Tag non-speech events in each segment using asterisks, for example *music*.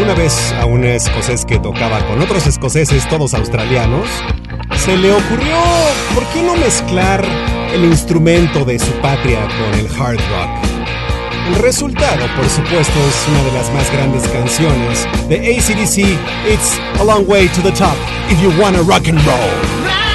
alguna vez a un escocés que tocaba con otros escoceses, todos australianos, se le ocurrió, ¿por qué no mezclar el instrumento de su patria con el hard rock? El resultado, por supuesto, es una de las más grandes canciones de ACDC, It's a Long Way to the Top, if you wanna rock and roll.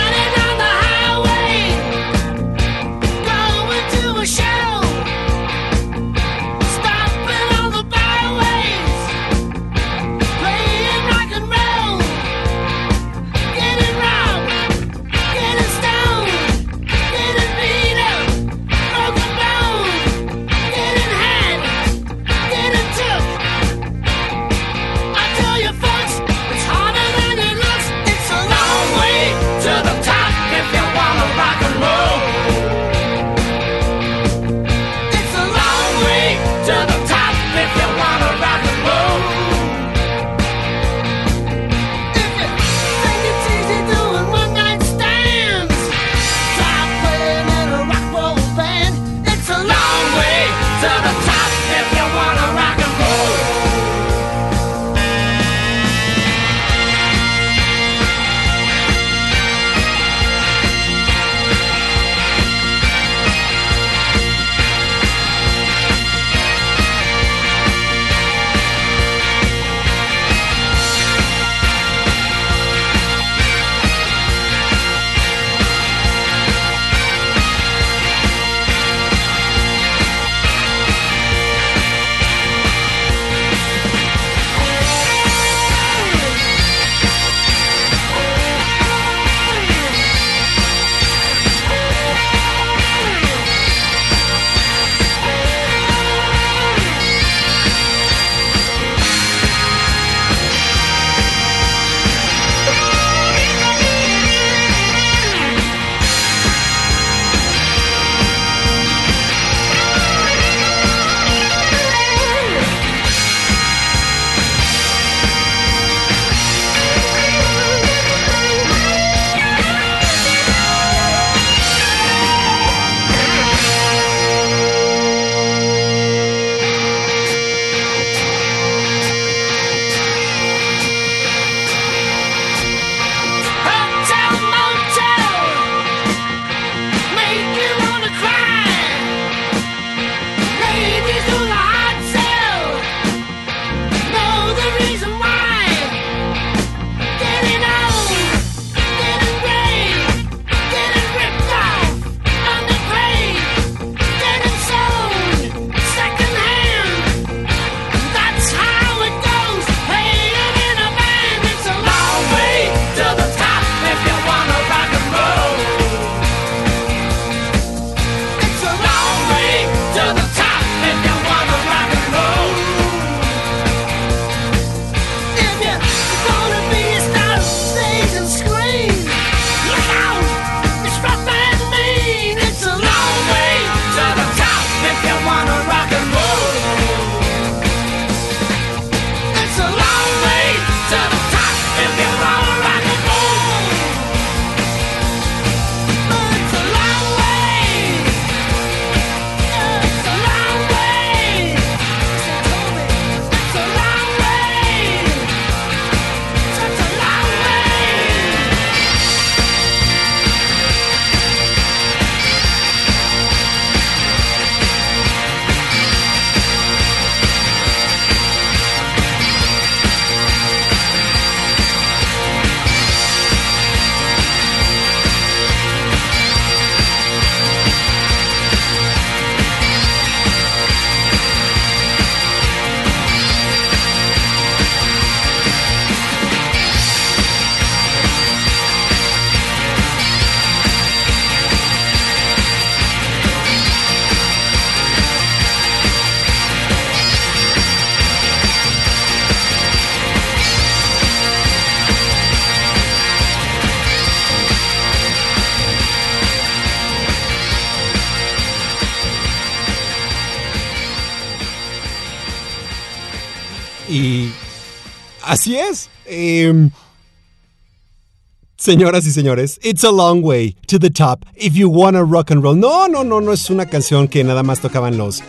Señoras y señores, It's a long way to the top if you wanna rock and roll. No, no, no, no es una canción que nada más tocaban los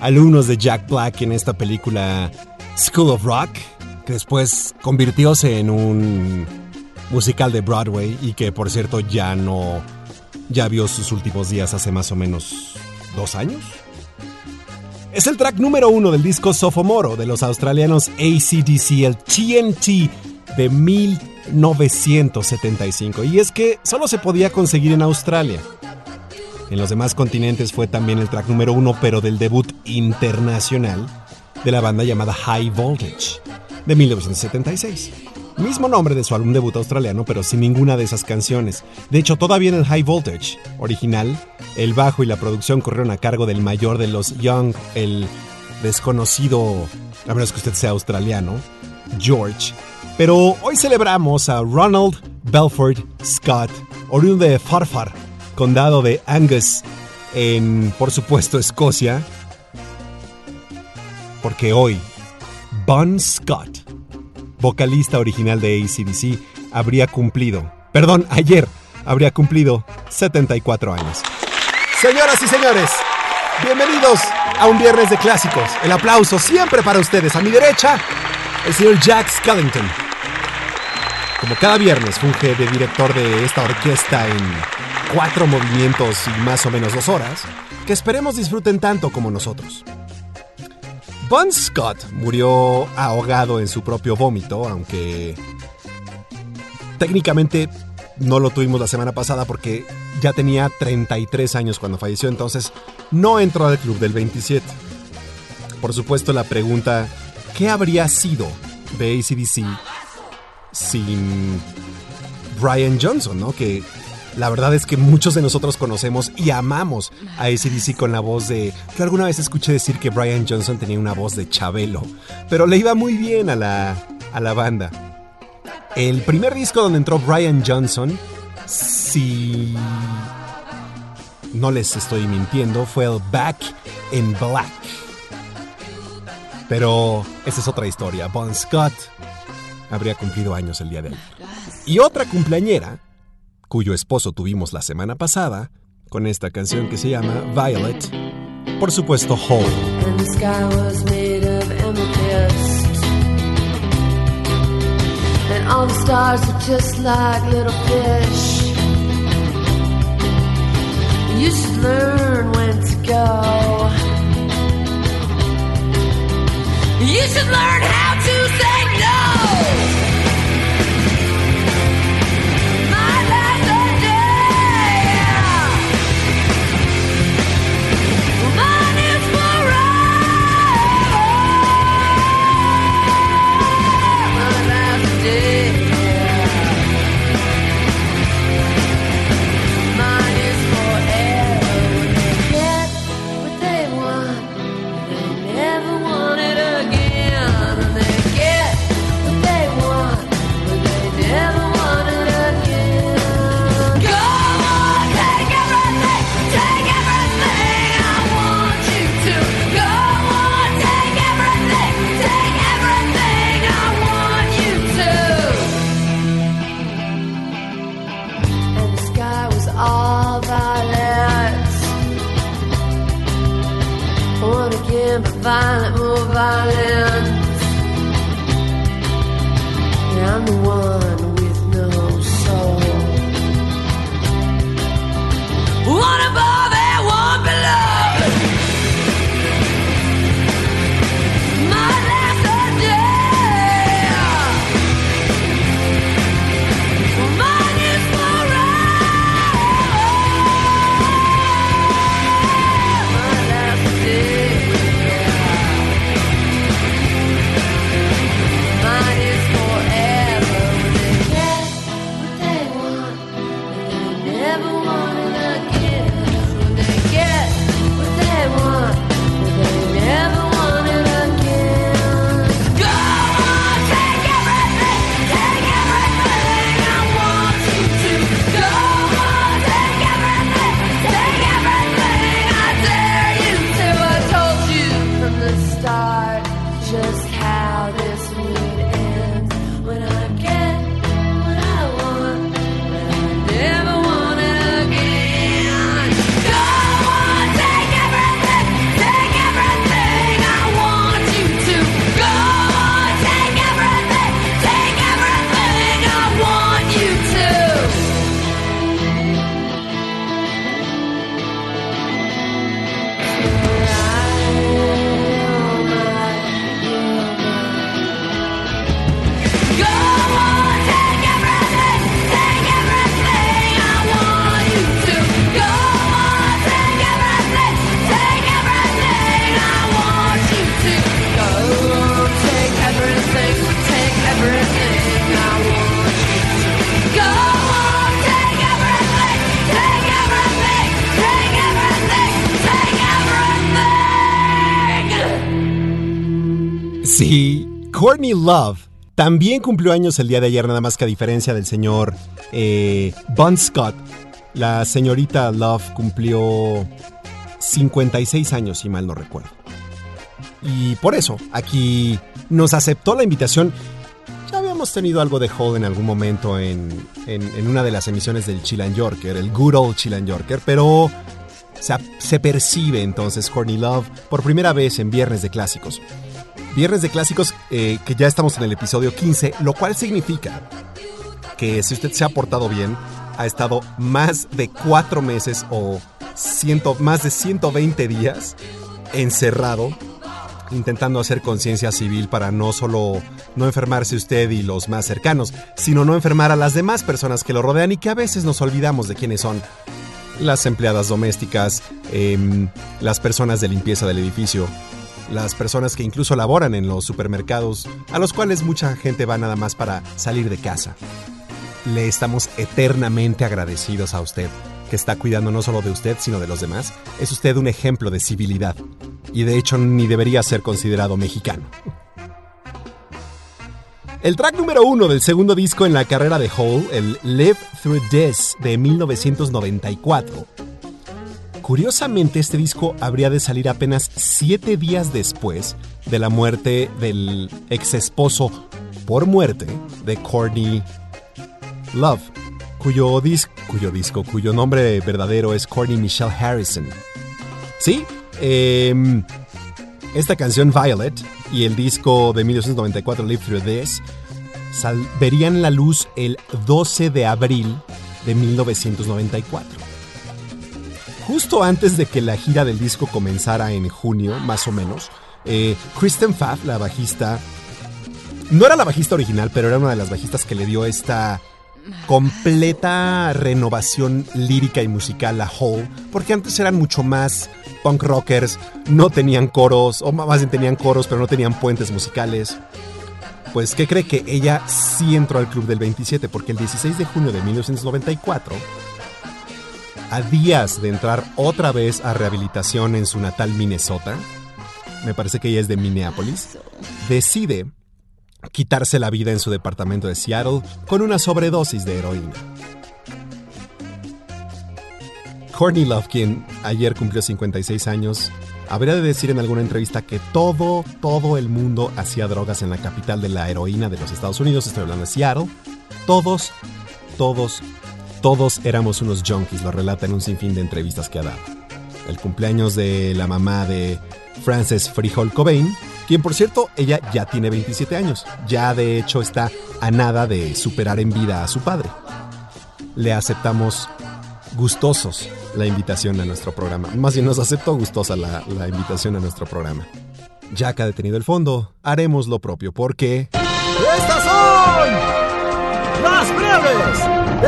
alumnos de Jack Black en esta película School of Rock. que después convirtióse en un musical de Broadway y que por cierto ya no, ya vio sus últimos días hace más o menos dos años. Es el track número uno del disco Sophomoro de los australianos ACDC, el TNT de 1975. Y es que solo se podía conseguir en Australia. En los demás continentes fue también el track número uno, pero del debut internacional de la banda llamada High Voltage, de 1976. Mismo nombre de su álbum debut australiano, pero sin ninguna de esas canciones. De hecho, todavía en el High Voltage original, el bajo y la producción corrieron a cargo del mayor de los Young, el desconocido, a menos que usted sea australiano, George. Pero hoy celebramos a Ronald Belford Scott, oriundo de Farfar, condado de Angus, en, por supuesto, Escocia. Porque hoy, Bon Scott vocalista original de ACDC, habría cumplido, perdón, ayer habría cumplido 74 años. Señoras y señores, bienvenidos a un viernes de clásicos. El aplauso siempre para ustedes. A mi derecha, el señor Jack Skellington. Como cada viernes funge de director de esta orquesta en cuatro movimientos y más o menos dos horas, que esperemos disfruten tanto como nosotros. Bon Scott murió ahogado en su propio vómito, aunque técnicamente no lo tuvimos la semana pasada porque ya tenía 33 años cuando falleció, entonces no entró al club del 27. Por supuesto la pregunta, ¿qué habría sido de ACDC sin Brian Johnson, ¿no? Que la verdad es que muchos de nosotros conocemos y amamos a ACDC con la voz de... Yo alguna vez escuché decir que Brian Johnson tenía una voz de Chabelo, pero le iba muy bien a la, a la banda. El primer disco donde entró Brian Johnson, si no les estoy mintiendo, fue el Back in Black. Pero esa es otra historia. Bon Scott habría cumplido años el día de hoy. Y otra cumpleañera cuyo esposo tuvimos la semana pasada, con esta canción que se llama Violet, por supuesto fish. You should learn when to go. You should learn how to say no. more violent Courtney Love también cumplió años el día de ayer, nada más que a diferencia del señor eh, Bon Scott. La señorita Love cumplió 56 años, si mal no recuerdo. Y por eso, aquí nos aceptó la invitación. Ya habíamos tenido algo de Hall en algún momento en, en, una de las emisiones del Chill Yorker, el good old Chill Yorker, pero se, se percibe entonces Courtney Love por primera vez en Viernes de Clásicos. Viernes de Clásicos, eh, que ya estamos en el episodio 15, lo cual significa que si usted se ha portado bien, ha estado más de cuatro meses o ciento, más de 120 días encerrado intentando hacer conciencia civil para no solo no enfermarse usted y los más cercanos, sino no enfermar a las demás personas que lo rodean y que a veces nos olvidamos de quiénes son. Las empleadas domésticas, em, las personas de limpieza del edificio, las personas que incluso laboran en los supermercados, a los cuales mucha gente va nada más para salir de casa. Le estamos eternamente agradecidos a usted, que está cuidando no solo de usted, sino de los demás. Es usted un ejemplo de civilidad, y de hecho ni debería ser considerado mexicano. El track número uno del segundo disco en la carrera de Hole, el Live Through This de 1994, Curiosamente, este disco habría de salir apenas siete días después de la muerte del ex esposo por muerte de Courtney Love, cuyo, disco, cuyo nombre verdadero es Courtney Michelle Harrison. Sí, em, esta canción Violet y el disco de 1994 Live Through This verían la luz el 12 de abril de 1994 justo antes de que la gira del disco comenzara en junio, más o menos, eh, Kristen Pfaff, la bajista, no era la bajista original, pero era una de las bajistas que le dio esta completa renovación lírica y musical a Hole, porque antes eran mucho más punk rockers, no tenían coros, o más bien tenían coros, pero no tenían puentes musicales. Pues, ¿qué cree que ella sí entró al club del 27? Porque el 16 de junio de 1994 a días de entrar otra vez a rehabilitación en su natal Minnesota, me parece que ella es de Minneapolis, decide quitarse la vida en su departamento de Seattle con una sobredosis de heroína. Courtney Love, quien ayer cumplió 56 años, habría de decir en alguna entrevista que todo, todo el mundo hacía drogas en la capital de la heroína de los Estados Unidos, estoy hablando de Seattle. Todos, todos, todos éramos unos junkies, lo relata en un sinfín de entrevistas que ha dado. El cumpleaños de la mamá de Frances Frijol Cobain, quien por cierto, ella ya tiene 27 años, ya de hecho está a nada de superar en vida a su padre. Le aceptamos gustosos la invitación a nuestro programa. Más bien nos aceptó gustosa la, invitación a nuestro programa. Ya que ha detenido el fondo, haremos lo propio porque... ¡Estas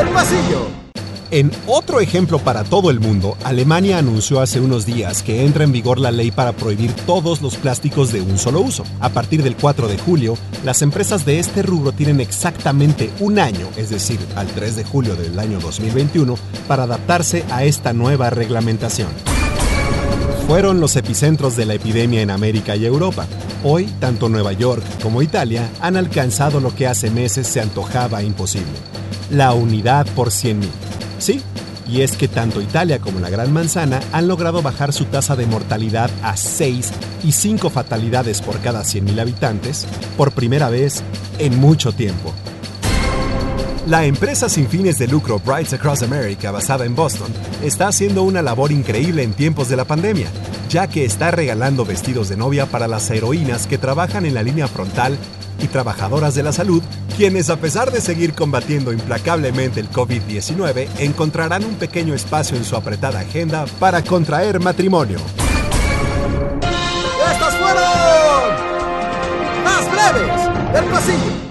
pasillo. En otro ejemplo para todo el mundo, Alemania anunció hace unos días que entra en vigor la ley para prohibir todos los plásticos de un solo uso. A partir del 4 de julio, las empresas de este rubro tienen exactamente un año, es decir, al 3 de julio del año 2021, para adaptarse a esta nueva reglamentación. Fueron los epicentros de la epidemia en América y Europa. Hoy, tanto Nueva York como Italia han alcanzado lo que hace meses se antojaba imposible la unidad por 100.000. Sí, y es que tanto Italia como la Gran Manzana han logrado bajar su tasa de mortalidad a 6 y 5 fatalidades por cada 100.000 habitantes por primera vez en mucho tiempo. La empresa sin fines de lucro Brights Across America, basada en Boston, está haciendo una labor increíble en tiempos de la pandemia, ya que está regalando vestidos de novia para las heroínas que trabajan en la línea frontal y trabajadoras de la salud, quienes a pesar de seguir combatiendo implacablemente el COVID-19, encontrarán un pequeño espacio en su apretada agenda para contraer matrimonio. ¡Estas fueron más breves del pasillo!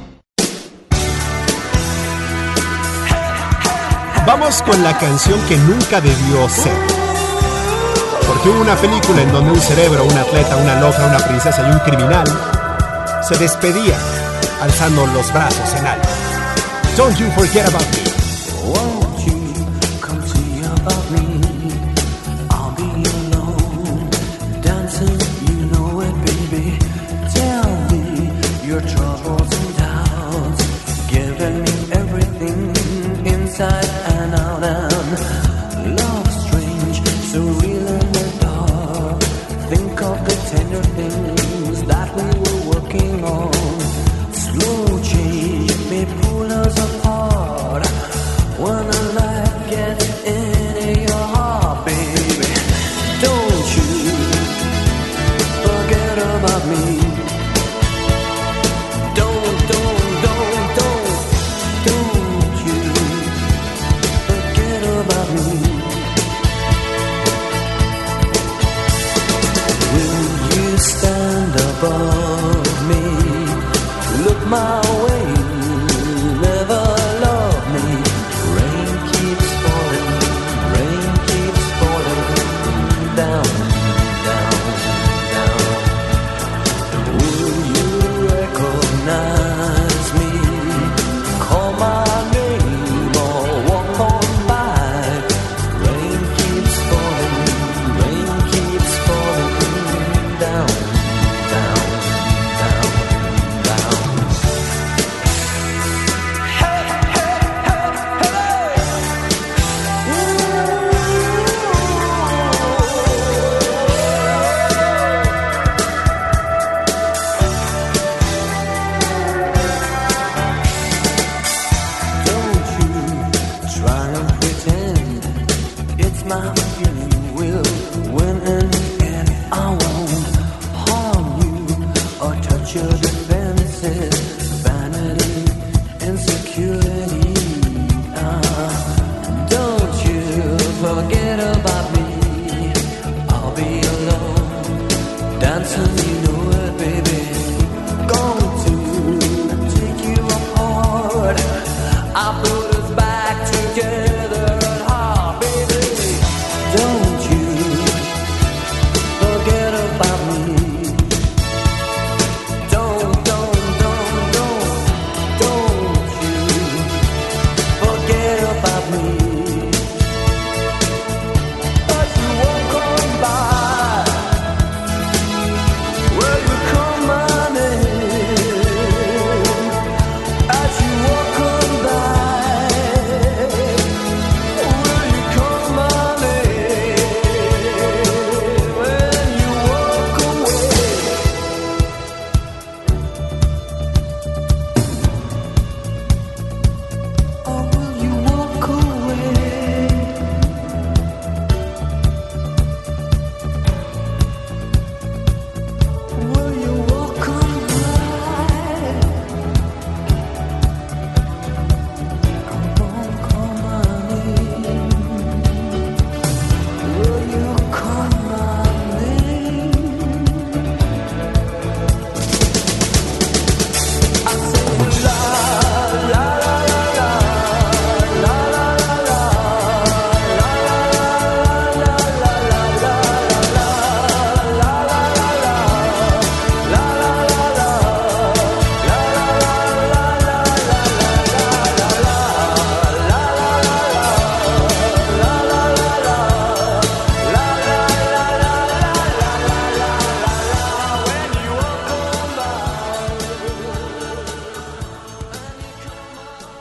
Vamos con la canción que nunca debió ser. Porque hubo una película en donde un cerebro, un atleta, una loca, una princesa y un criminal se despedía alzando los brazos en alto. Don't you forget about me. Won't you come see about me?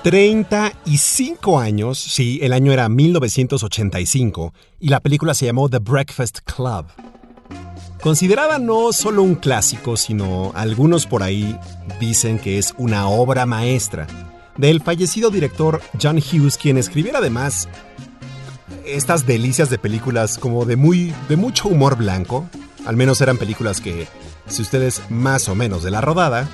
35 años, sí, el año era 1985, y la película se llamó The Breakfast Club. Considerada no solo un clásico, sino algunos por ahí dicen que es una obra maestra del fallecido director John Hughes, quien escribiera además estas delicias de películas como de muy de mucho humor blanco, al menos eran películas que si ustedes más o menos de la rodada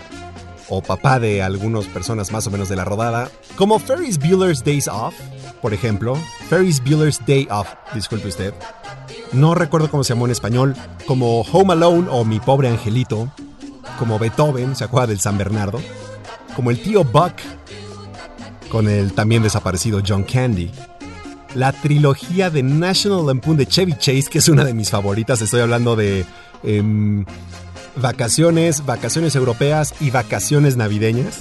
o papá de algunas personas más o menos de la rodada, como Ferris Bueller's Days Off, por ejemplo, Ferris Bueller's Day Off, disculpe usted. No recuerdo cómo se llamó en español, como Home Alone o Mi pobre angelito, como Beethoven, ¿se acuerda del San Bernardo? Como el tío Buck, con el también desaparecido John Candy. La trilogía de National Lampoon de Chevy Chase, que es una de mis favoritas, estoy hablando de em, vacaciones, vacaciones europeas y vacaciones navideñas.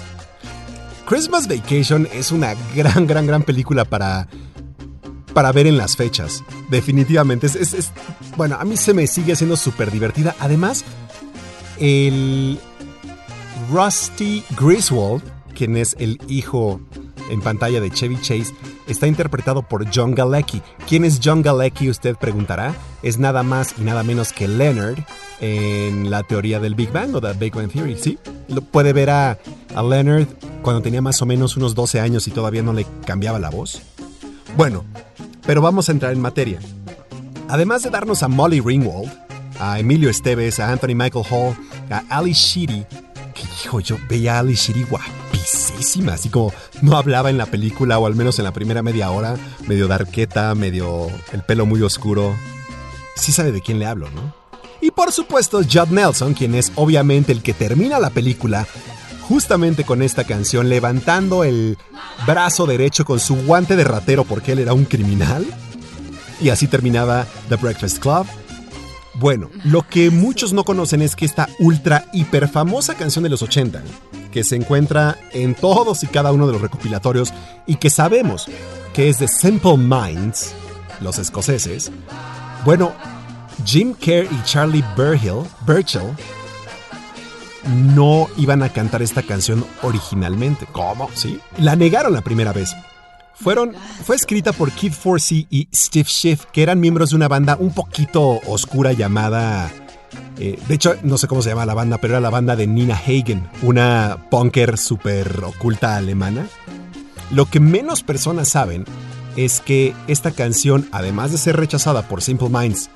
Christmas Vacation es una gran, gran, gran película para, para ver en las fechas. Definitivamente. Es, bueno, a mí se me sigue haciendo súper divertida. Además, el Rusty Griswold, quien es el hijo en pantalla de Chevy Chase, está interpretado por John Galecki. ¿Quién es John Galecki? Usted preguntará. Es nada más y nada menos que Leonard en la teoría del Big Bang o The Big Bang Theory, ¿sí? Lo puede ver a, a Leonard cuando tenía más o menos unos 12 años y todavía no le cambiaba la voz. Bueno, pero vamos a entrar en materia. Además de darnos a Molly Ringwald, a Emilio Esteves, a Anthony Michael Hall, a Ali Sheedy, que hijo, yo veía a Ali Sheedy guapísima así como no hablaba en la película o al menos en la primera media hora, medio darqueta, medio el pelo muy oscuro. Sí sabe de quién le hablo, ¿no? Y por supuesto Judd Nelson, quien es obviamente el que termina la película justamente con esta canción, levantando el brazo derecho con su guante de ratero porque él era un criminal. Y así terminaba The Breakfast Club. Bueno, lo que muchos no conocen es que esta ultra hiper famosa canción de los 80, que se encuentra en todos y cada uno de los recopilatorios y que sabemos que es de Simple Minds, los escoceses, bueno, Jim Kerr y Charlie Burchill, Burchill no iban a cantar esta canción originalmente. ¿Cómo? ¿Sí? La negaron la primera vez. Fueron, fue escrita por Kid Forsey y Steve Schiff, que eran miembros de una banda un poquito oscura llamada... Eh, de hecho, no sé cómo se llama la banda, pero era la banda de Nina Hagen, una punker súper oculta alemana. Lo que menos personas saben es que esta canción, además de ser rechazada por Simple Minds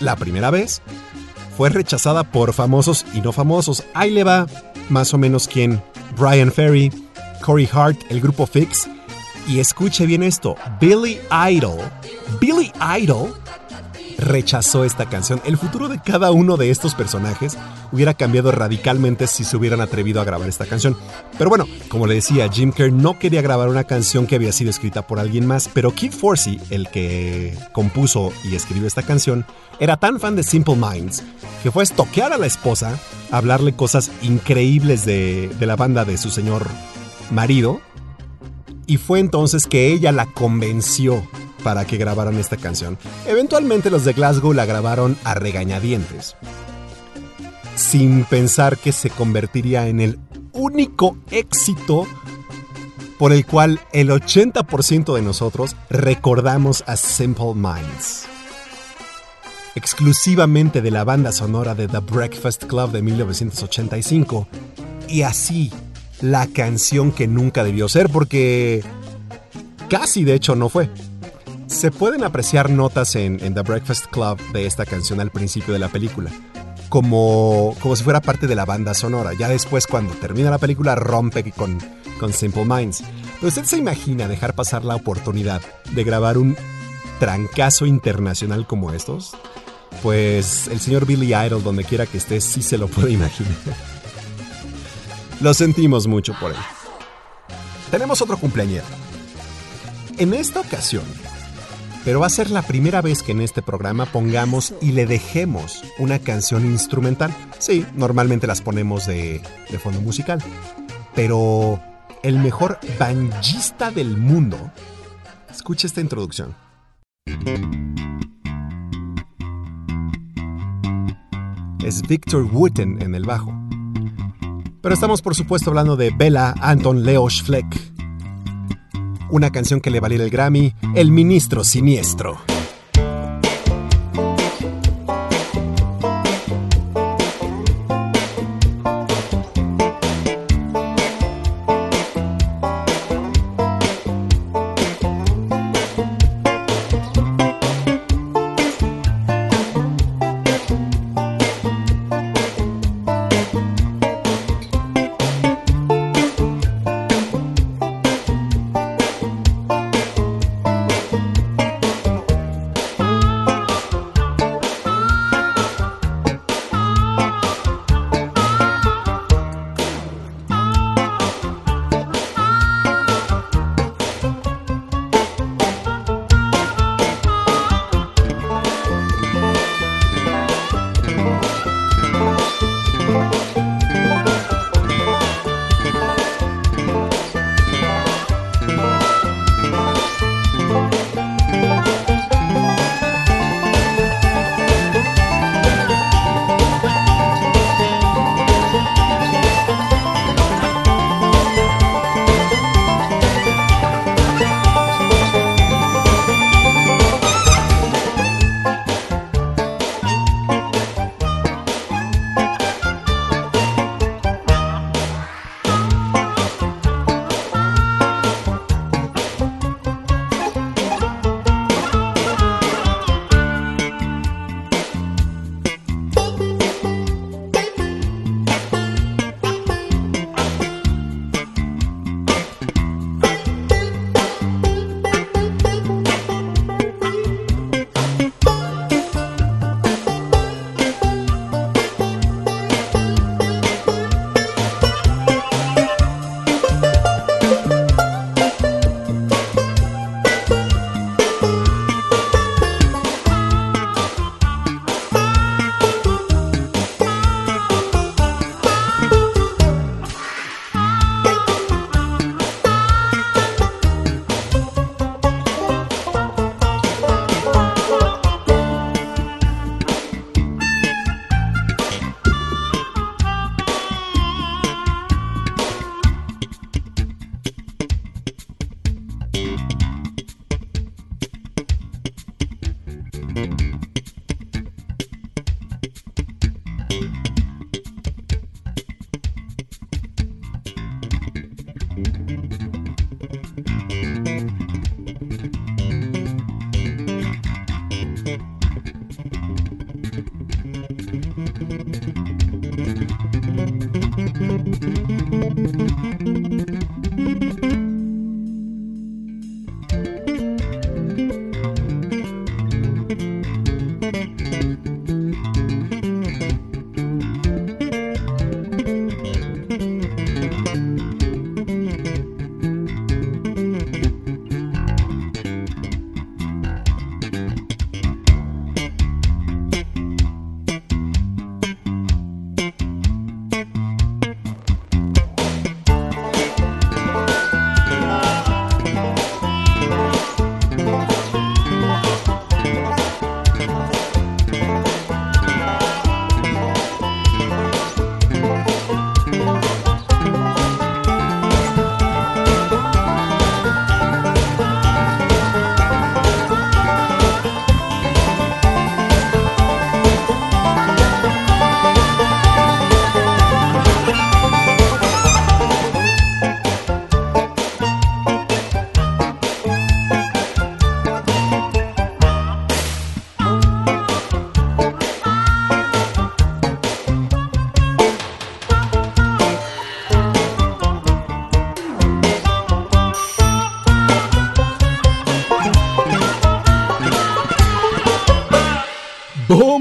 la primera vez, fue rechazada por famosos y no famosos. Ahí le va más o menos quién. Brian Ferry, Corey Hart, el grupo Fix. Y escuche bien esto, Billy Idol. Billy Idol rechazó esta canción. El futuro de cada uno de estos personajes hubiera cambiado radicalmente si se hubieran atrevido a grabar esta canción. Pero bueno, como le decía, Jim Kerr no quería grabar una canción que había sido escrita por alguien más, pero Kid Forsey, el que compuso y escribió esta canción, era tan fan de Simple Minds que fue a estoquear a la esposa, hablarle cosas increíbles de, de la banda de su señor marido, y fue entonces que ella la convenció para que grabaran esta canción. Eventualmente los de Glasgow la grabaron a regañadientes, sin pensar que se convertiría en el único éxito por el cual el 80% de nosotros recordamos a Simple Minds. Exclusivamente de la banda sonora de The Breakfast Club de 1985. Y así, la canción que nunca debió ser porque casi de hecho no fue. Se pueden apreciar notas en, The Breakfast Club de esta canción al principio de la película, como, como si fuera parte de la banda sonora. Ya después, cuando termina la película, rompe con, con Simple Minds. Pero usted se imagina dejar pasar la oportunidad de grabar un trancazo internacional como estos. Pues el señor Billy Idol, donde quiera que esté, sí se lo puede imaginar. *laughs* Lo sentimos mucho por él. Tenemos otro cumpleañero. En esta ocasión, pero va a ser la primera vez que en este programa pongamos y le dejemos una canción instrumental. Sí, normalmente las ponemos de, de fondo musical. Pero el mejor banjista del mundo. Escucha esta introducción. Es Victor Wooten en el bajo. Pero estamos por supuesto hablando de Bella Anton Leosch Fleck una canción que le valiera el Grammy, El Ministro Siniestro.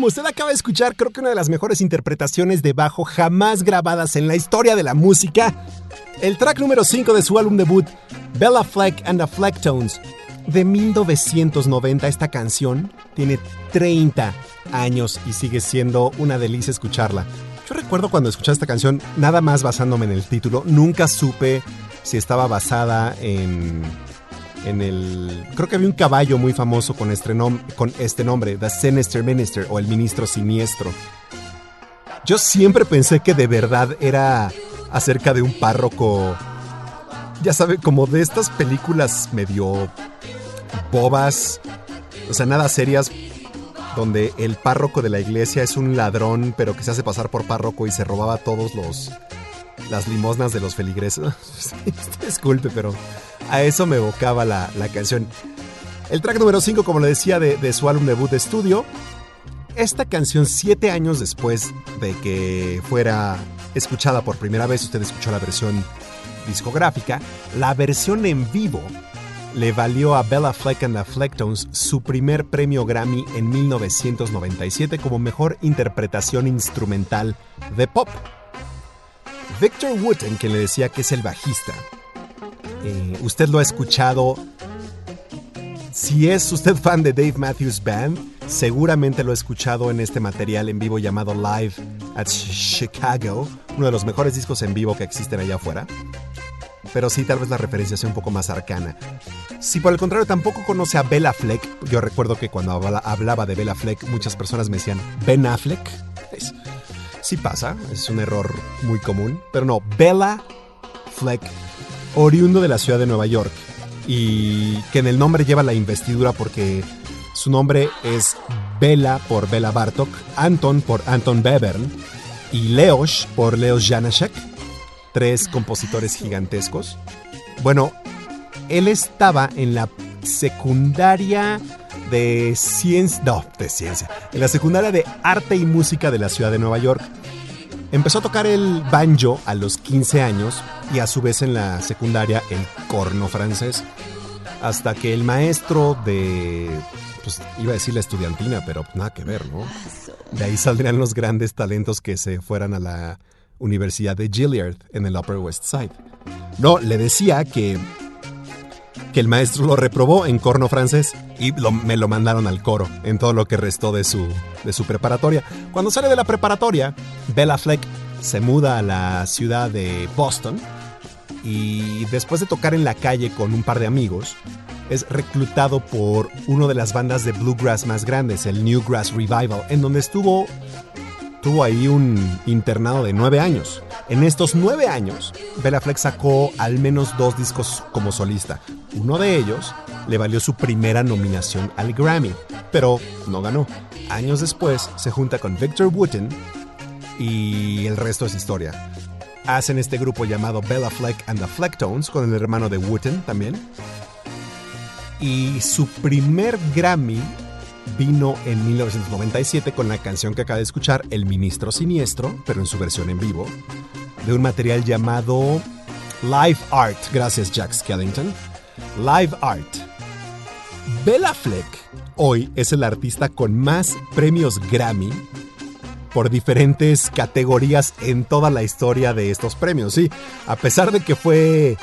Usted acaba de escuchar creo que una de las mejores interpretaciones de bajo jamás grabadas en la historia de la música. El track número 5 de su álbum debut, Bella Fleck and the Flecktones, de 1990. Esta canción tiene 30 años y sigue siendo una delicia escucharla. Yo recuerdo cuando escuché esta canción, nada más basándome en el título, nunca supe si estaba basada en en el... Creo que había un caballo muy famoso con este, con este nombre, The Sinister Minister o el Ministro Siniestro. Yo siempre pensé que de verdad era acerca de un párroco, ya sabe, como de estas películas medio bobas, o sea, nada serias, donde el párroco de la iglesia es un ladrón, pero que se hace pasar por párroco y se robaba todos los las limosnas de los feligreses. *laughs* Disculpe, pero a eso me evocaba la, canción. El track número 5, como le decía, de, su álbum debut de estudio. Esta canción, siete años después de que fuera escuchada por primera vez, usted escuchó la versión discográfica, la versión en vivo le valió a Bella Fleck and the Flecktones su primer premio Grammy en 1997 como mejor interpretación instrumental de pop. Victor Wooten, que le decía que es el bajista, eh, usted lo ha escuchado. Si es usted fan de Dave Matthews Band, seguramente lo ha escuchado en este material en vivo llamado Live at Chicago, uno de los mejores discos en vivo que existen allá afuera. Pero sí, tal vez la referencia sea un poco más arcana. Si por el contrario tampoco conoce a Bella Fleck, yo recuerdo que cuando hablaba de Bella Fleck, muchas personas me decían Ben Affleck. sí pasa, es un error muy común, pero no, Bella Fleck oriundo de la ciudad de Nueva York y que en el nombre lleva la investidura porque su nombre es Bela por Bela Bartok, Anton por Anton Bevern y Leos por Leos Janaszek, tres compositores gigantescos. Bueno, él estaba en la secundaria de ciencia, no, de en la secundaria de arte y música de la ciudad de Nueva York. Empezó a tocar el banjo a los 15 años y a su vez en la secundaria el corno francés. Hasta que el maestro de, pues iba a decir la estudiantina, pero nada que ver, ¿no? De ahí saldrían los grandes talentos que se fueran a la Universidad de Gilliard en el Upper West Side. No, le decía que que el maestro lo reprobó en corno francés y me lo mandaron al coro en todo lo que restó de su, de su preparatoria. Cuando sale de la preparatoria, Bella Fleck se muda a la ciudad de Boston y después de tocar en la calle con un par de amigos, es reclutado por una de las bandas de bluegrass más grandes, el Newgrass Revival, en donde estuvo tuvo ahí un internado de nueve años. En estos nueve años, Bella Fleck sacó al menos dos discos como solista. Uno de ellos le valió su primera nominación al Grammy, pero no ganó. Años después se junta con Victor Wooten y el resto es historia. Hacen este grupo llamado Bella Fleck and the Flecktones con el hermano de Wooten también. Y su primer Grammy vino en 1997 con la canción que acaba de escuchar, El Ministro Siniestro, pero en su versión en vivo, de un material llamado Live Art. Gracias, Jack Skellington. Live Art. Bella Fleck hoy es el artista con más premios Grammy por diferentes categorías en toda la historia de estos premios. Sí, a pesar de que fue eh,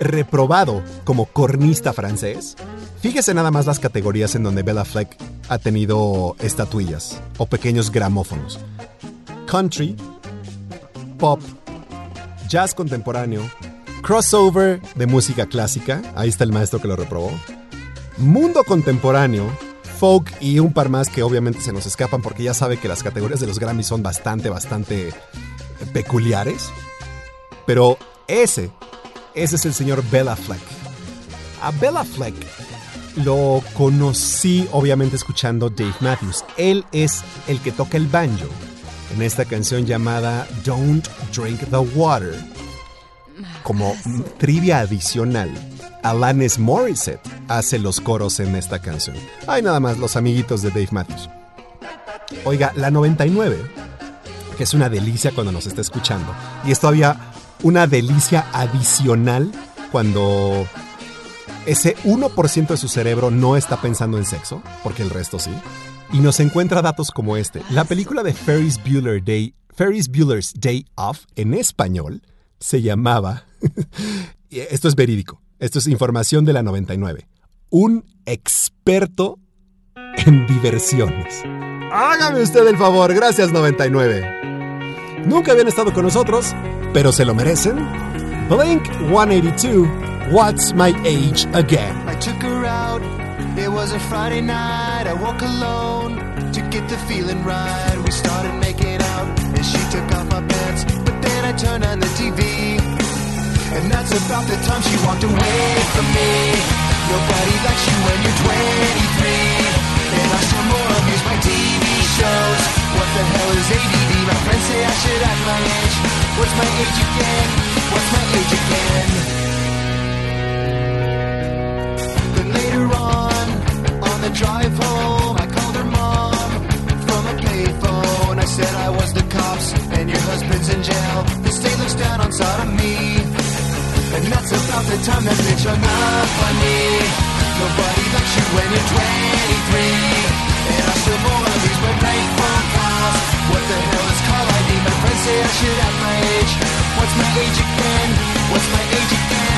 reprobado como cornista francés, fíjese nada más las categorías en donde Bella Fleck ha tenido estatuillas o pequeños gramófonos. Country, pop, jazz contemporáneo, crossover de música clásica, ahí está el maestro que lo reprobó, mundo contemporáneo, folk y un par más que obviamente se nos escapan porque ya sabe que las categorías de los Grammys son bastante, bastante peculiares. Pero ese, ese es el señor Bella Fleck. A Bella Fleck lo conocí obviamente escuchando Dave Matthews. Él es el que toca el banjo en esta canción llamada Don't Drink the Water. Como trivia adicional, Alanis Morissette hace los coros en esta canción. Hay nada más los amiguitos de Dave Matthews. Oiga, la 99, que es una delicia cuando nos está escuchando, y es todavía una delicia adicional cuando ese 1% de su cerebro no está pensando en sexo, porque el resto sí, y nos encuentra datos como este. La película de Ferris Bueller Day, Ferris Bueller's Day Off en español se llamaba, *laughs* esto es verídico, esto es información de la 99, un experto en diversiones. Hágame usted el favor, gracias 99. Nunca habían estado con nosotros, pero se lo merecen. Blink 182, What's My Age Again? I took her out, it was a Friday night. I alone to get the feeling right. We started making out, and she took off my pants. But then I turned on the TV, and that's about the time she walked away from me. Nobody likes you when you're 23, and I still more amuse by TV shows. What the hell is ADD? My friends say I should act my age. What's my age again? What's my age again? Then later on, on the drive home, I called her mom from a payphone. I said I was the cops and your husband's in jail. The state looks down on sodomy. And that's about the time that bitch hung up on me. Nobody likes you when you're 23. And I still wanna lose my bank phone calls. What the hell is call ID? My friends say I should have my age. What's my age again? What's my age again?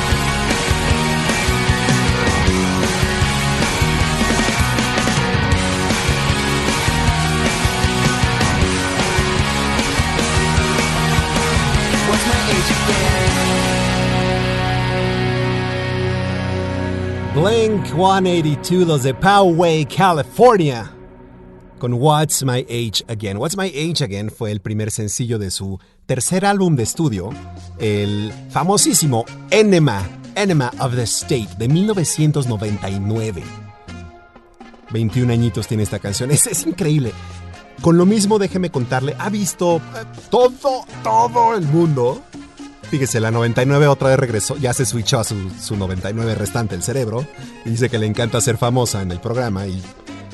Blink 182, los de Poway, California. Con What's My Age Again. What's My Age Again fue el primer sencillo de su tercer álbum de estudio, el famosísimo Enema, Enema of the State, de 1999. 21 añitos tiene esta canción. Es, es increíble. Con lo mismo, déjeme contarle, ha visto eh, todo, todo el mundo. Fíjese, la 99 otra vez regresó, ya se switchó a su, su 99 restante el cerebro. Y dice que le encanta ser famosa en el programa y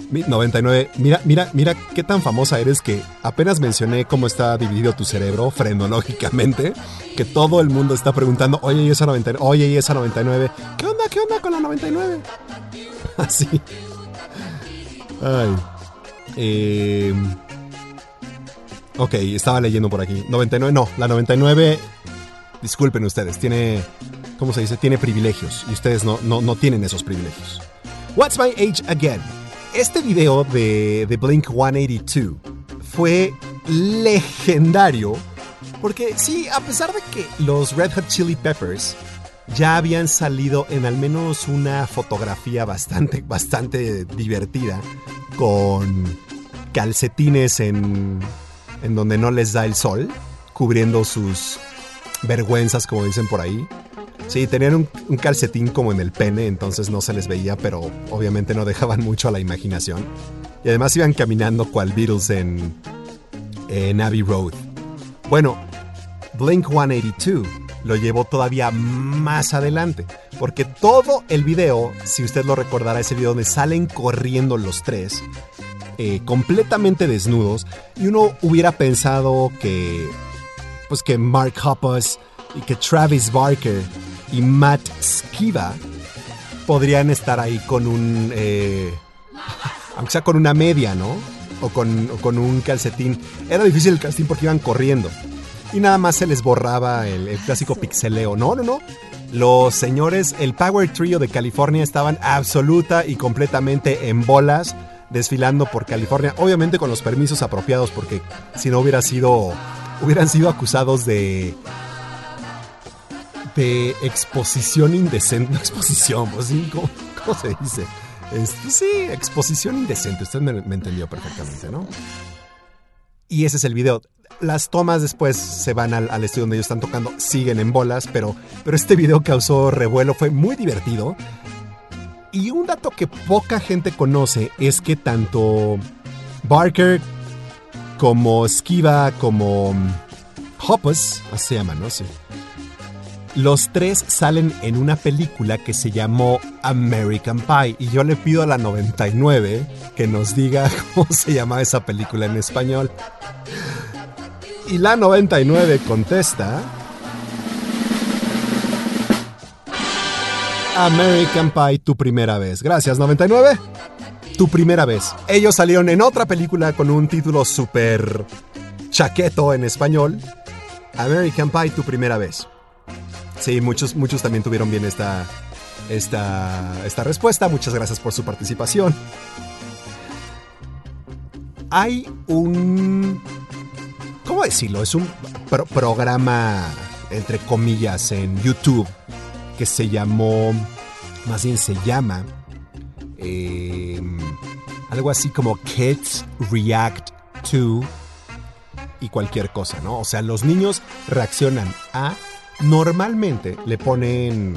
99. Mira, mira, mira qué tan famosa eres que apenas mencioné cómo está dividido tu cerebro frenológicamente, que todo el mundo está preguntando, oye, y esa 99, oye, y esa 99, ¿qué onda, qué onda con la 99? *laughs* Así. Ay. Eh, ok, estaba leyendo por aquí. 99, no, la 99, disculpen ustedes, tiene, ¿cómo se dice? Tiene privilegios y ustedes no, no, no tienen esos privilegios. What's My Age Again? Este video de, de Blink 182 fue legendario porque sí, a pesar de que los Red Hot Chili Peppers ya habían salido en al menos una fotografía bastante, bastante divertida con calcetines en, en donde no les da el sol, cubriendo sus vergüenzas, como dicen por ahí. Sí, tenían un, calcetín como en el pene, entonces no se les veía, pero obviamente no dejaban *laughs* mucho a la imaginación. Y además iban caminando cual Beatles en, en Abbey Road. Bueno, Blink 182 lo llevó todavía más adelante, porque todo el video, si usted lo recordará, es el video donde salen corriendo los tres, eh, completamente desnudos, y uno hubiera pensado que, pues que Mark Hoppus y que Travis Barker y Matt Skiba podrían estar ahí con un, eh, aunque sea con una media, ¿no? O con, o con un calcetín. Era difícil el calcetín porque iban corriendo y nada más se les borraba el, el, clásico pixeleo. No, no, no. Los señores, el Power Trio de California estaban absoluta y completamente en bolas desfilando por California, obviamente con los permisos apropiados porque si no hubiera sido hubieran sido acusados de de exposición indecente, *laughs* no exposición, pues, ¿cómo, ¿cómo, se dice? Es, sí, exposición indecente, usted me, me entendió perfectamente, ¿no? Y ese es el video las tomas después se van al, al, estudio donde ellos están tocando, siguen en bolas, pero, pero este video causó revuelo, fue muy divertido. Y un dato que poca gente conoce es que tanto Barker como Skiva, como Hoppus, así se llama, ¿no? Sí. Los tres salen en una película que se llamó American Pie y yo le pido a la 99 que nos diga *laughs* cómo se llama esa película en español. Y la 99 contesta. American Pie, tu primera vez. Gracias, 99. Tu primera vez. Ellos salieron en otra película con un título súper chaqueto en español. American Pie, tu primera vez. Sí, muchos, muchos también tuvieron bien esta, esta, esta respuesta. Muchas gracias por su participación. Hay un ¿cómo decirlo? Es un pro programa, entre comillas, en YouTube que se llamó, más bien se llama, eh, algo así como Kids React to y cualquier cosa, ¿no? O sea, los niños reaccionan a, normalmente le ponen,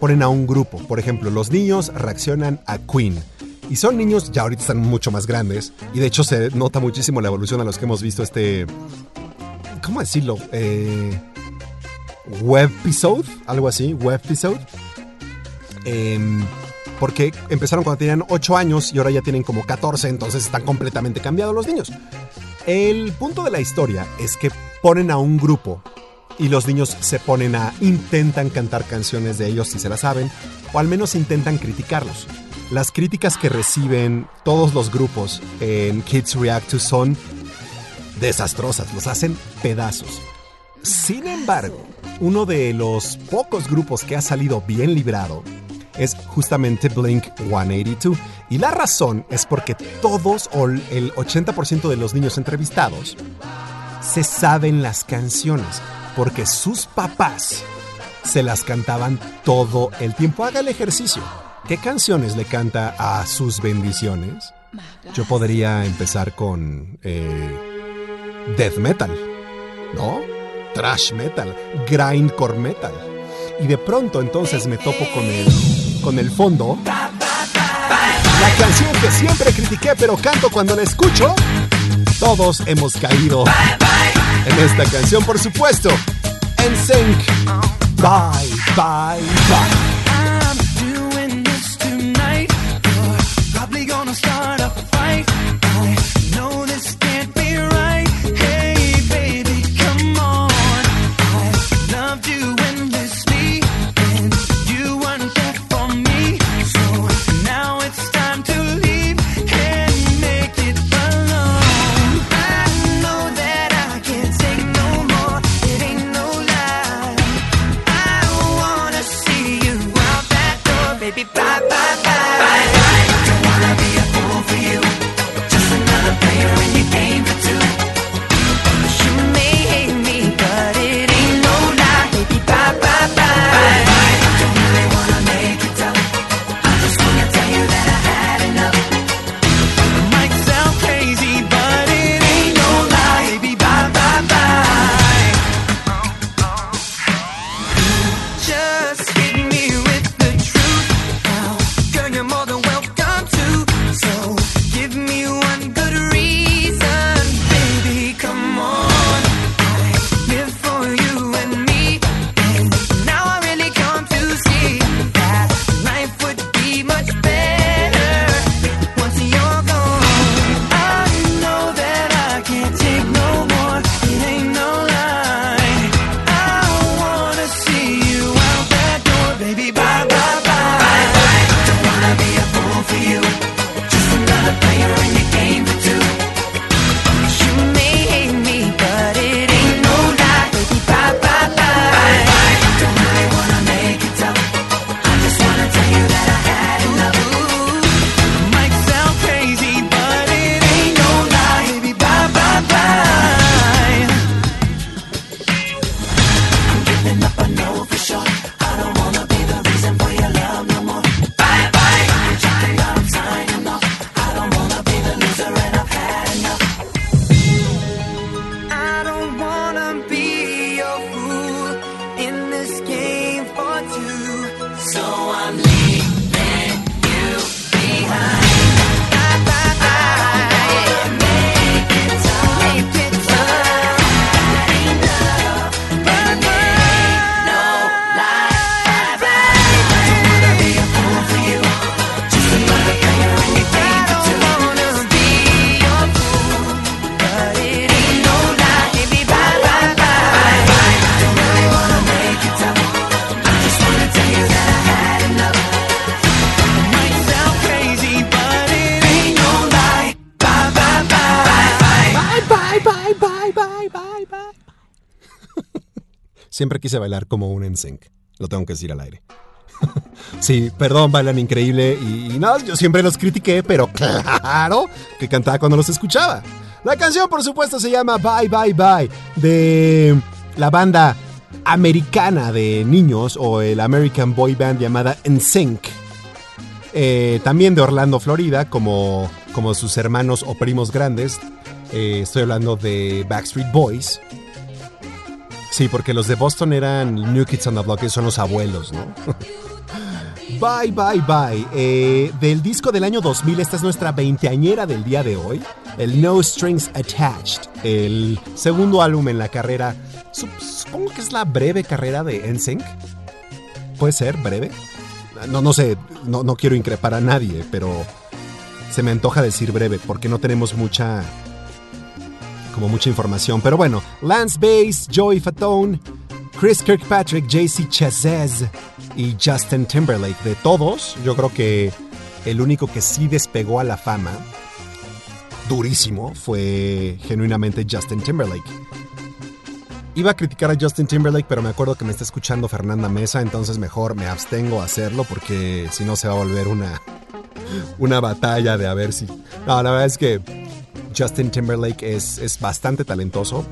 ponen a un grupo. Por ejemplo, los niños reaccionan a Queen y son niños, ya ahorita están mucho más grandes. Y de hecho se nota muchísimo la evolución a los que hemos visto este... ¿Cómo decirlo? Eh, web episode, algo así, web episode. Eh, porque empezaron cuando tenían 8 años y ahora ya tienen como 14, entonces están completamente cambiados los niños. El punto de la historia es que ponen a un grupo y los niños se ponen a intentan cantar canciones de ellos si se las saben o al menos intentan criticarlos. Las críticas que reciben todos los grupos en Kids React to son desastrosas, los hacen pedazos. Sin embargo, uno de los pocos grupos que ha salido bien librado es justamente Blink 182. Y la razón es porque todos o el 80% de los niños entrevistados se saben las canciones, porque sus papás se las cantaban todo el tiempo. Haga el ejercicio. ¿Qué canciones le canta a sus bendiciones? Yo podría empezar con eh, death metal, ¿no? Trash metal, grindcore metal. Y de pronto entonces me topo con el, con el fondo. La canción que siempre critiqué pero canto cuando la escucho. Todos hemos caído en esta canción, por supuesto. En sync. Bye, bye, bye. Siempre quise bailar como un NSYNC. Lo tengo que decir al aire. *laughs* sí, perdón, bailan increíble y, no, yo siempre los critiqué, pero *laughs* claro que cantaba cuando los escuchaba. La canción, por supuesto, se llama Bye Bye Bye de la banda americana de niños o el American Boy Band llamada NSYNC. Eh, también de Orlando, Florida, como, como sus hermanos o primos grandes. Eh, estoy hablando de Backstreet Boys. Sí, porque los de Boston eran New Kids on the Block, son los abuelos, ¿no? *laughs* bye, bye, bye. Eh, del disco del año 2000, esta es nuestra veinteañera del día de hoy. El No Strings Attached, el segundo álbum en la carrera. Supongo que es la breve carrera de NSYNC. Puede ser breve. No, no sé, no, no quiero increpar a nadie, pero se me antoja decir breve porque no tenemos mucha como mucha información. Pero bueno, Lance Bass, Joey Fatone, Chris Kirkpatrick, JC Chazez y Justin Timberlake. De todos, yo creo que el único que sí despegó a la fama durísimo fue genuinamente Justin Timberlake. Iba a criticar a Justin Timberlake, pero me acuerdo que me está escuchando Fernanda Mesa, entonces mejor me abstengo a hacerlo porque si no se va a volver una, una batalla de a ver si... No, la verdad es que Justin Timberlake es, es bastante talentoso.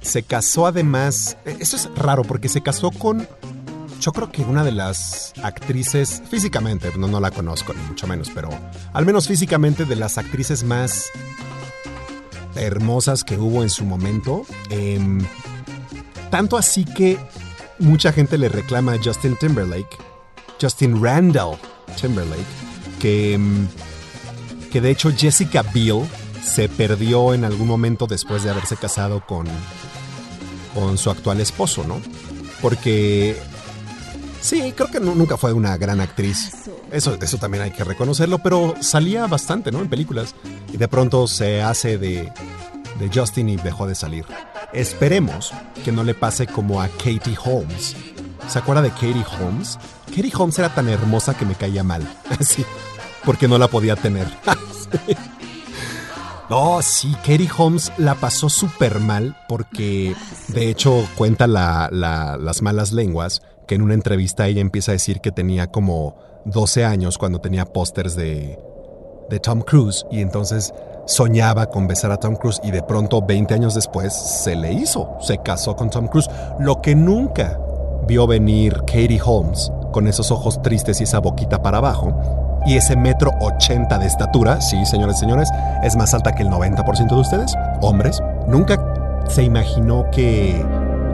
Se casó además, eso es raro porque se casó con, yo creo que una de las actrices, físicamente, no, no la conozco ni mucho menos, pero al menos físicamente de las actrices más hermosas que hubo en su momento. Em, tanto así que mucha gente le reclama a Justin Timberlake, Justin Randall Timberlake, que, em, que de hecho Jessica Biel se perdió en algún momento después de haberse casado con, con su actual esposo, ¿no? Porque sí, creo que nunca fue una gran actriz. Eso, eso también hay que reconocerlo, pero salía bastante, ¿no? En películas. Y de pronto se hace de, de Justin y dejó de salir. Esperemos que no le pase como a Katie Holmes. ¿Se acuerda de Katie Holmes? Katie Holmes era tan hermosa que me caía mal. *laughs* Así, porque no la podía tener. *laughs* Oh, sí, Katie Holmes la pasó súper mal porque, de hecho, cuenta las malas lenguas que en una entrevista ella empieza a decir que tenía como 12 años cuando tenía pósters de, de Tom Cruise y entonces soñaba con besar a Tom Cruise y de pronto 20 años después se le hizo, se casó con Tom Cruise, lo que nunca vio venir Katie Holmes con esos ojos tristes y esa boquita para abajo y ese metro 80 de estatura, sí, señores señores, es más alta que el 90% de ustedes, hombres. Nunca se imaginó que,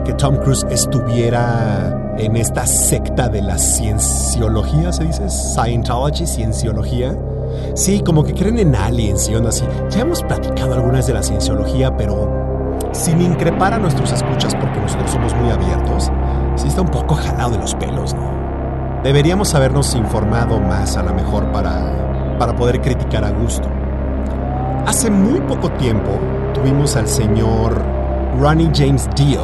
que Tom Cruise estuviera en esta secta de la cienciología, se dice, Scientology, cienciología. Sí, como que creen en aliens y así. Ya hemos platicado algunas de la cienciología, pero sin increpar a nuestros escuchas porque nosotros somos muy abiertos, sí está un poco jalado de los pelos, ¿no? Deberíamos habernos informado más a lo mejor para, para poder criticar a gusto. Hace muy poco tiempo tuvimos al señor Ronnie James Dio,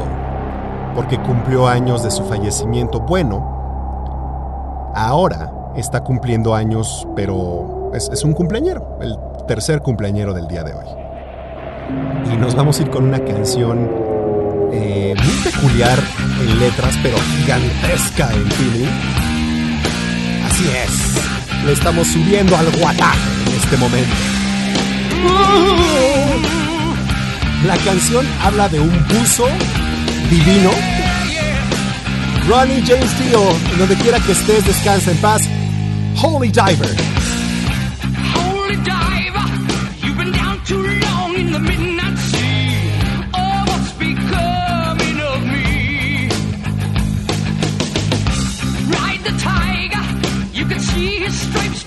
porque cumplió años de su fallecimiento. Bueno, ahora está cumpliendo años, pero es, un cumpleañero, el tercer cumpleañero del día de hoy. Y nos vamos a ir con una canción eh, muy peculiar en letras, pero gigantesca en feeling Así es. Le estamos subiendo al guatá en este momento. La canción habla de un buzo divino. Ronnie James Dio, donde quiera que estés, descansa en paz. Holy Diver. Holy diver, you've been down too long in the midnight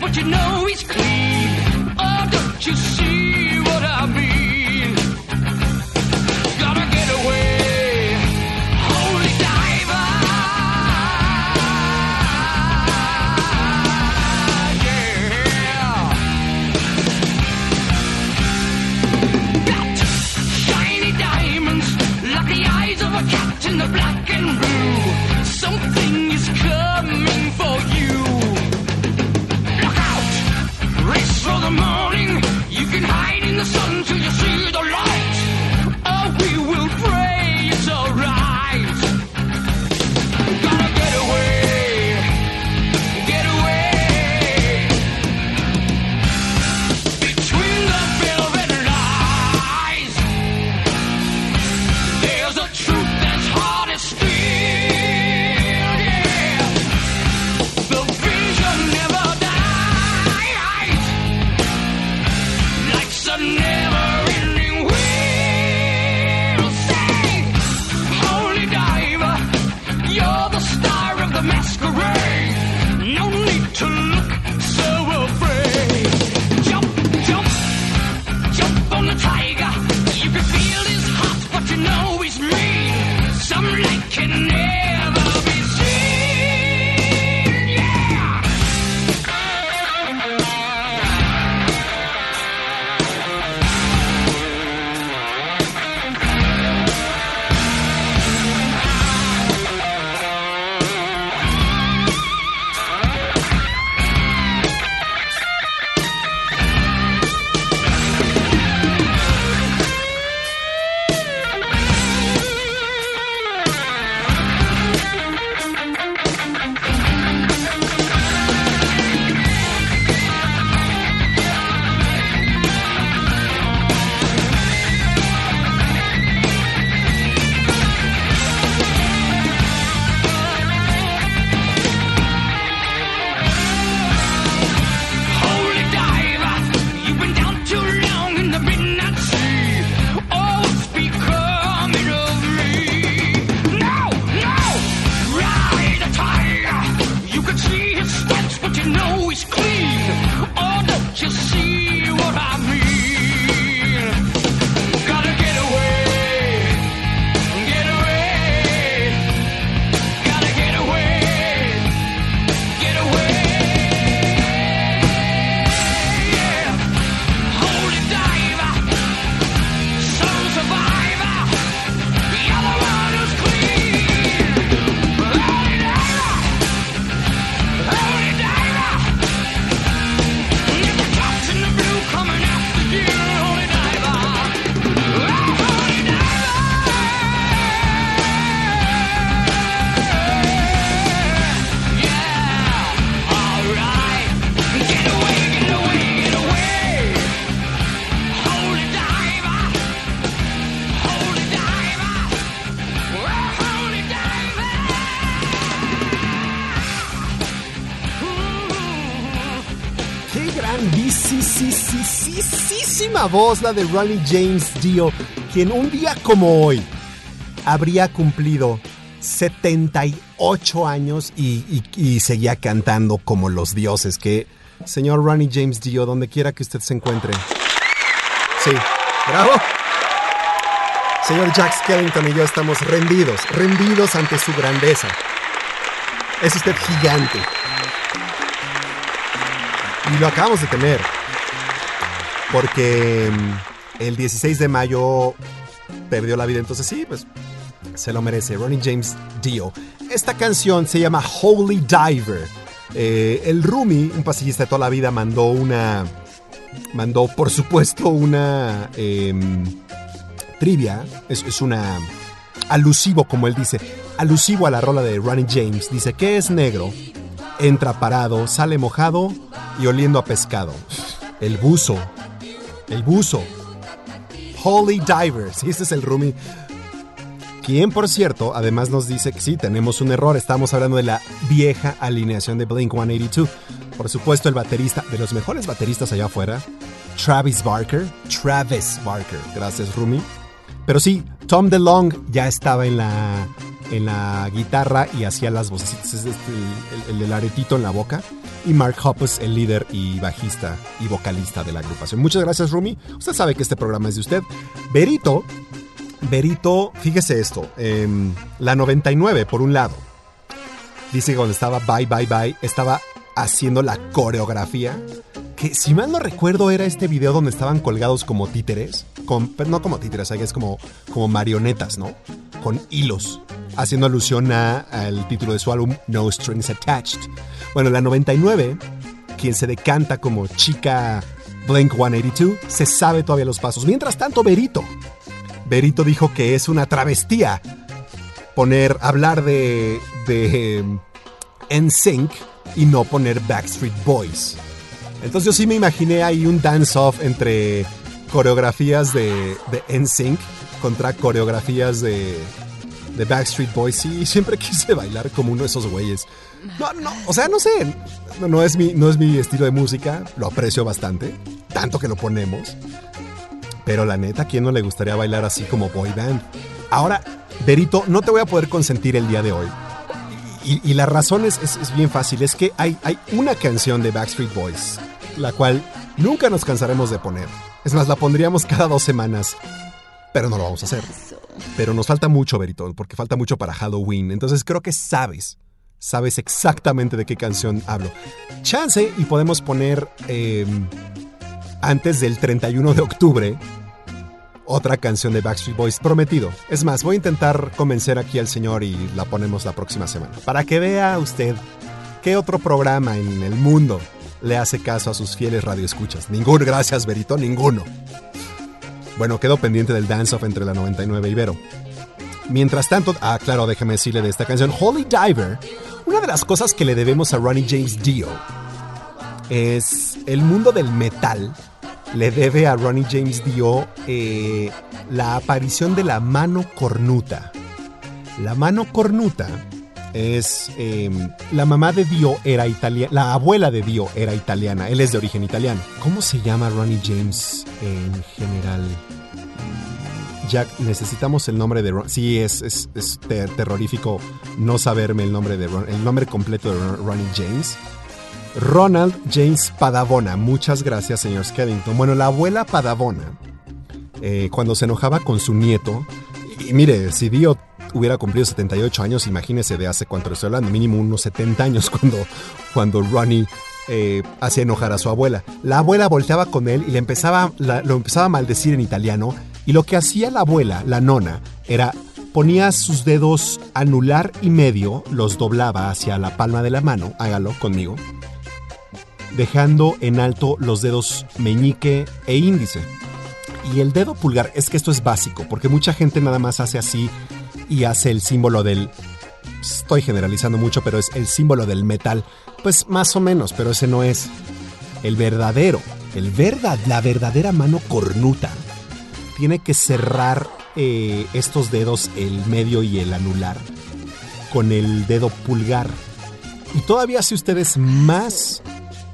but you know he's clean. Oh, don't you see what I mean? Gotta get away, holy diver. Yeah. That shiny diamonds, like the eyes of a cat in the black and blue. Something is coming voz la de Ronnie James Dio, quien un día como hoy habría cumplido 78 años y, y- seguía cantando como los dioses. Que, señor Ronnie James Dio, donde quiera que usted se encuentre. Sí, bravo. Señor Jack Skellington y yo estamos rendidos, rendidos ante su grandeza. Es usted gigante. Y lo acabamos de tener. Porque mm, el 16 de mayo perdió la vida. Entonces sí, pues se lo merece. Ronnie James Dio. Esta canción se llama Holy Diver. Eh, el Rumi, un pasillista de toda la vida, mandó una... Mandó, por supuesto, una em, trivia. Es, es una... Alusivo, como él dice. Alusivo a la rola de Ronnie James. Dice, ¿qué es negro? Entra parado, sale mojado y oliendo a pescado. El buzo. El buzo. Holy Diver. Sí, este es el Rumi. Quien, por cierto, además nos dice que sí, tenemos un error. Estamos hablando de la vieja alineación de Blink 182. Por supuesto, el baterista, de los mejores bateristas allá afuera, Travis Barker. Travis Barker. Gracias, Rumi. Pero sí, Tom DeLong ya estaba en la, en la guitarra y hacía las voces. Es este, el, aretito en la boca. Y Mark Hoppus, el líder y bajista y vocalista de la agrupación. Muchas gracias, Rumi. Usted sabe que este programa es de usted. Berito, Berito, fíjese esto. em, la 99, por un lado. Dice que cuando estaba Bye Bye Bye, estaba haciendo la coreografía. Que si mal no recuerdo era este video donde estaban colgados como títeres. Con, pero no como títeres, es como, como marionetas, ¿no? Con hilos. Haciendo alusión al título de su álbum No Strings Attached. Bueno, la 99, quien se decanta como chica Blink 182, se sabe todavía los pasos. Mientras tanto, Berito. Berito dijo que es una travestía poner, hablar de, de NSYNC y no poner Backstreet Boys. Entonces yo sí me imaginé ahí un dance-off entre coreografías de, de NSYNC contra coreografías de, de Backstreet Boys. Sí, siempre *laughs* quise bailar como uno de esos güeyes. No, no, o sea, no sé. No, es mi, no es mi estilo de música. Lo aprecio bastante. Tanto que lo ponemos. Pero la neta, ¿a quién no le gustaría bailar así como boy band? Ahora, Berito, no te voy a poder consentir el día de hoy. y, y la razón es, es- es bien fácil, es que hay, hay una canción de Backstreet Boys, la cual nunca nos cansaremos de poner. Es más, la pondríamos cada dos semanas, pero no lo vamos a hacer. Pero nos falta mucho, Veritón, porque falta mucho para Halloween. Entonces creo que sabes, sabes exactamente de qué canción hablo. Chance y podemos poner eh, antes del 31 de octubre otra canción de Backstreet Boys prometido. Es más, voy a intentar convencer aquí al señor y la ponemos la próxima semana. Para que vea usted qué otro programa en el mundo le hace caso a sus fieles radioescuchas. Ninguno, gracias Berito, ninguno. Bueno, quedó pendiente del dance-off entre la 99 y Vero. Mientras tanto, ah, claro, déjame decirle de esta canción, Holy Diver. Una de las cosas que le debemos a Ronnie James Dio es el mundo del metal. Le debe a Ronnie James Dio eh, la aparición de la mano cornuta. La mano cornuta es eh, la mamá de Dio era italiana, la abuela de Dio era italiana, él es de origen italiano. ¿Cómo se llama Ronnie James en general? Jack, necesitamos el nombre de Ron. Sí, es, es, es ter- terrorífico no saberme el nombre de Ron, el nombre completo de Ron- Ronnie James. Ronald James Padavona. Muchas gracias, señor Skellington. Bueno, la abuela Padavona, eh, cuando se enojaba con su nieto, y mire, si Dio hubiera cumplido 78 años, imagínese de hace cuánto estoy hablando, mínimo unos 70 años *laughs* cuando, cuando Ronnie eh, hacía enojar a su abuela. La abuela volteaba con él y le empezaba, lo empezaba a maldecir en italiano, y lo que hacía la abuela, la nona, era ponía sus dedos anular y medio, los doblaba hacia la palma de la mano, hágalo conmigo, dejando en alto los dedos meñique e índice. Y el dedo pulgar, es que esto es básico, porque mucha gente nada más hace así y hace el símbolo del... Estoy generalizando mucho, pero es el símbolo del metal. Pues más o menos, pero ese no es el verdadero. El verdad, la verdadera mano cornuta tiene que cerrar eh, estos dedos, el medio y el anular, con el dedo pulgar. Y todavía si usted es más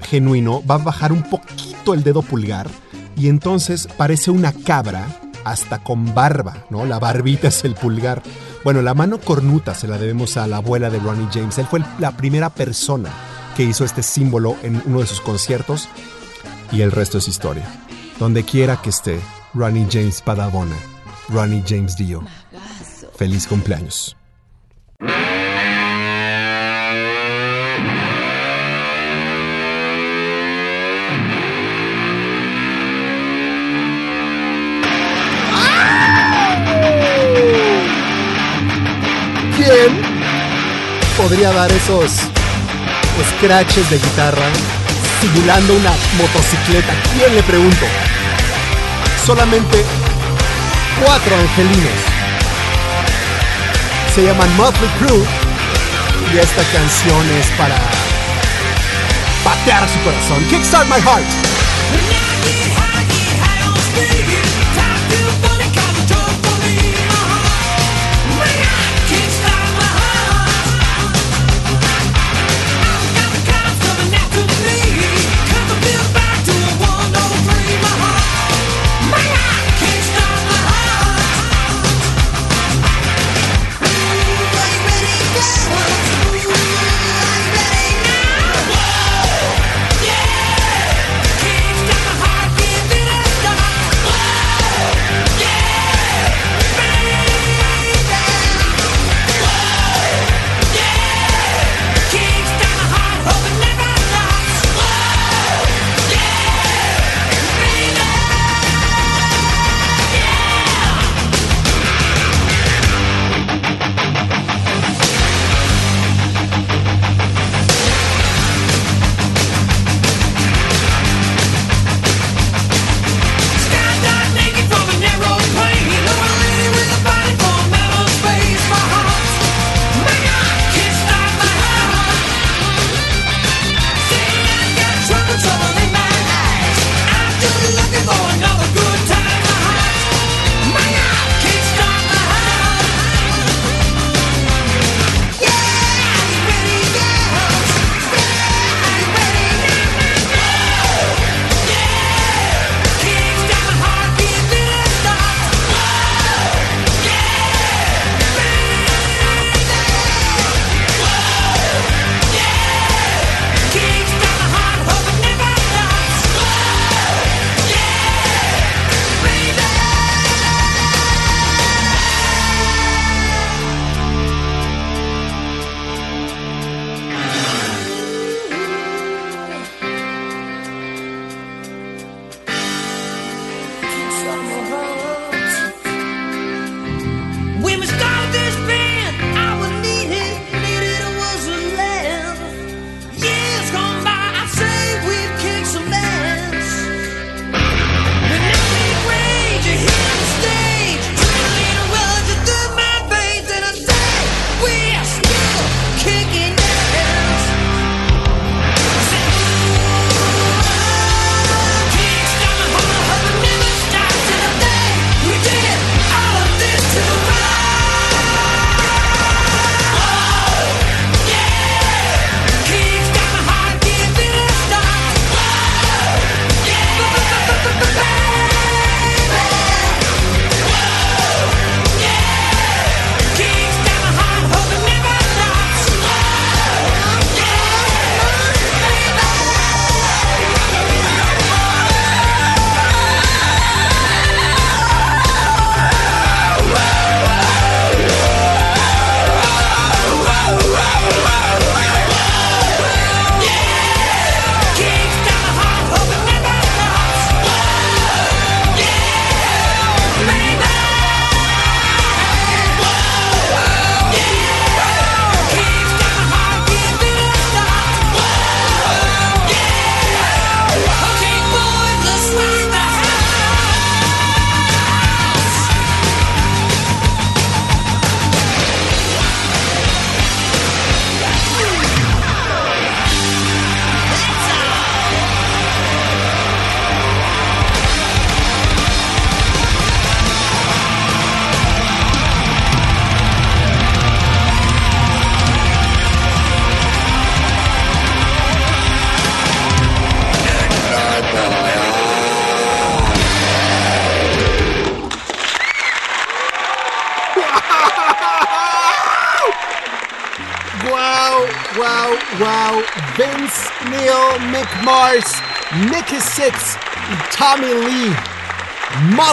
genuino, va a bajar un poquito el dedo pulgar y entonces parece una cabra hasta con barba, ¿no? La barbita *laughs* es el pulgar. Bueno, la mano cornuta se la debemos a la abuela de Ronnie James. Él fue la primera persona que hizo este símbolo en uno de sus conciertos y el resto es historia. Donde quiera que esté, Ronnie James Padavona, Ronnie James Dio. Feliz cumpleaños. ¿Quién podría dar esos scratches de guitarra simulando una motocicleta? ¿Quién le pregunto? Solamente cuatro angelinos. Se llaman Motley Crue y esta canción es para patear su corazón. Kickstart my heart.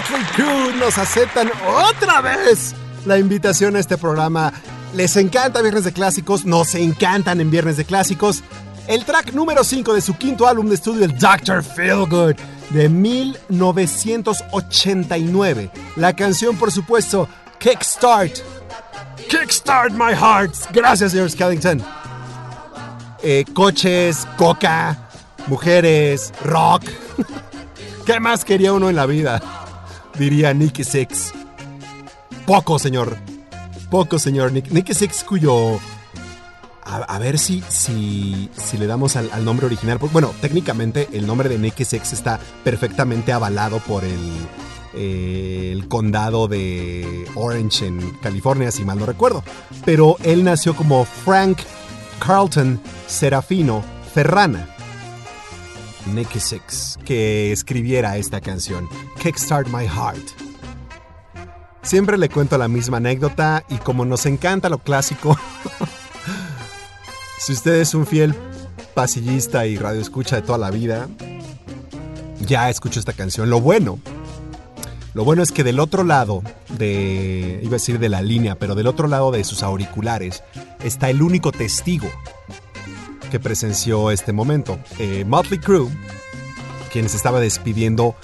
Motley Crue nos aceptan otra vez la invitación a este programa. Les encanta Viernes de Clásicos, nos encantan en Viernes de Clásicos. El track número 5 de su quinto álbum de estudio, el Dr. Feelgood, de 1989. La canción, por supuesto, Kickstart. Kickstart My Heart. Gracias, señor Skellington. Eh, coches, coca, mujeres, rock. *laughs* ¿Qué más quería uno en la vida? Diría Nicky Six. Poco, señor. Poco, señor. Nick, Nicky Six, cuyo. A, ver si, si, si le damos al, nombre original. Bueno, técnicamente el nombre de Nicky Six está perfectamente avalado por el, eh, el condado de Orange en California, si mal no recuerdo. Pero él nació como Frank Carlton Serafino Ferrana. Nicky Six, que escribiera esta canción, Kickstart My Heart. Siempre le cuento la misma anécdota y como nos encanta lo clásico, *laughs* si usted es un fiel pasillista y radioescucha de toda la vida, ya escuchó esta canción. Lo bueno, lo bueno es que del otro lado de, iba a decir de la línea, pero del otro lado de sus auriculares está el único testigo que presenció este momento. Eh, Motley Crue, quien se estaba despidiendo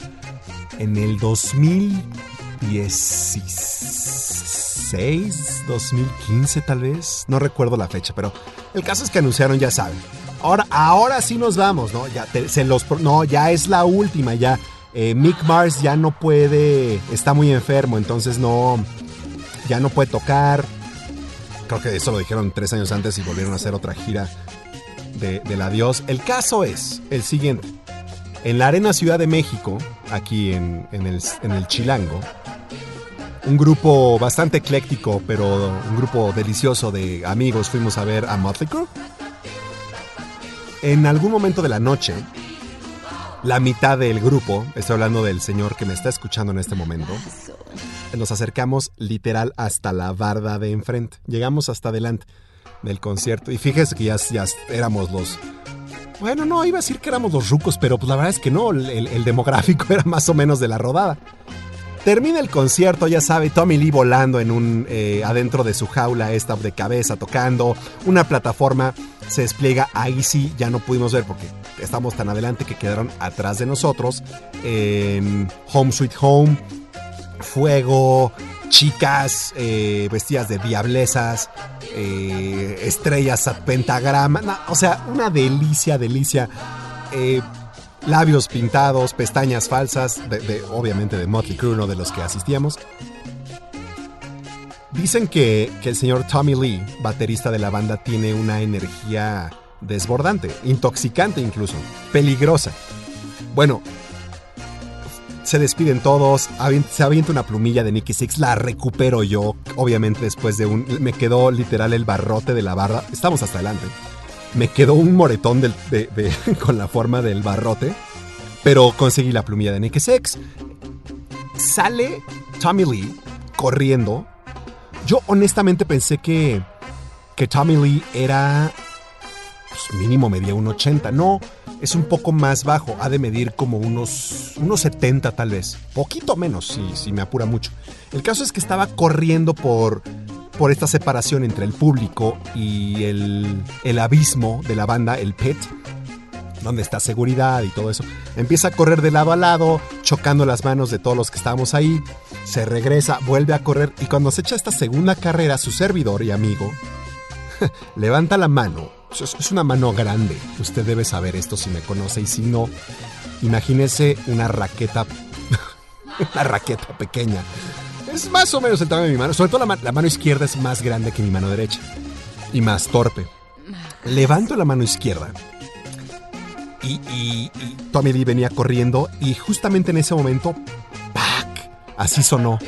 en el 2016, 2015 tal vez, no recuerdo la fecha, pero el caso es que anunciaron, ya saben. Ahora, ahora sí nos vamos, ¿no? Ya se los, no, ya es la última, ya. Eh, Mick Mars ya no puede, está muy enfermo, entonces no, ya no puede tocar. Creo que eso lo dijeron tres años antes y volvieron a hacer otra gira de, del adiós. El caso es el siguiente. En la Arena Ciudad de México, aquí en, en el, en el Chilango, un grupo bastante ecléctico, pero un grupo delicioso de amigos fuimos a ver a Motley Crue. En algún momento de la noche, la mitad del grupo, estoy hablando del señor que me está escuchando en este momento, nos acercamos literal hasta la barda de enfrente. Llegamos hasta adelante del concierto y fíjese que ya, ya éramos los... Bueno, no, iba a decir que éramos los rucos, pero pues la verdad es que no, el, demográfico *laughs* era más o menos de la rodada. Termina el concierto, ya sabe, Tommy Lee volando en un eh, adentro de su jaula esta de cabeza tocando, una plataforma se despliega, ahí sí ya no pudimos ver porque estamos tan adelante que quedaron atrás de nosotros en Home Sweet Home, fuego, chicas eh, vestidas de diablesas, eh, estrellas a pentagrama, o sea, una delicia, delicia. Eh, labios pintados, pestañas falsas, de, obviamente de Motley Crue, no de los que asistíamos. Dicen que, que el señor Tommy Lee, baterista de la banda, tiene una energía desbordante, intoxicante incluso, peligrosa. Bueno, se despiden todos, se avienta una plumilla de Nicky Six, la recupero yo, obviamente después de un... Me quedó literal el barrote de la barra, estamos hasta adelante. Me quedó un moretón de- de- *laughs* con la forma del barrote, pero conseguí la plumilla de Nicky Six. Sale Tommy Lee corriendo. Yo honestamente pensé que, que Tommy Lee era pues, mínimo medía un 80. No, es un poco más bajo. Ha de medir como unos, unos 70 tal vez. Poquito menos, si, si me apura mucho. El caso es que estaba corriendo por, por esta separación entre el público y el, el abismo de la banda, el pit, donde está seguridad y todo eso. Empieza a correr de lado a lado, chocando las manos de todos los que estábamos ahí. Se regresa, vuelve a correr y cuando se echa esta segunda carrera, su servidor y amigo *laughs* levanta la mano. Es una mano grande. Usted debe saber esto si me conoce y si no, imagínese una raqueta, *laughs* una raqueta pequeña. Es más o menos el tamaño de mi mano. Sobre todo la mano izquierda es más grande que mi mano derecha y más torpe. Levanto la mano izquierda y, y- y Tommy Lee venía corriendo y justamente en ese momento, ¡pac! Así sonó.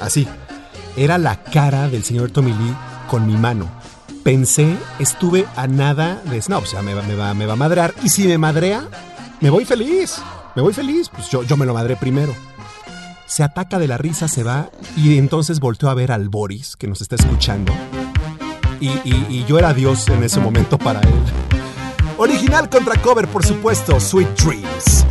Así. Era la cara del señor Tommy Lee con mi mano. Pensé, estuve a nada de... No, o sea, me va, me va, me va a madrear. Y si me madrea, me voy feliz. Me voy feliz. Pues yo, yo me lo madré primero. Se ataca de la risa, se va y entonces volteó a ver al Boris, que nos está escuchando. y, y- y yo era Dios en ese momento para él. Original contra cover, por supuesto. Sweet dreams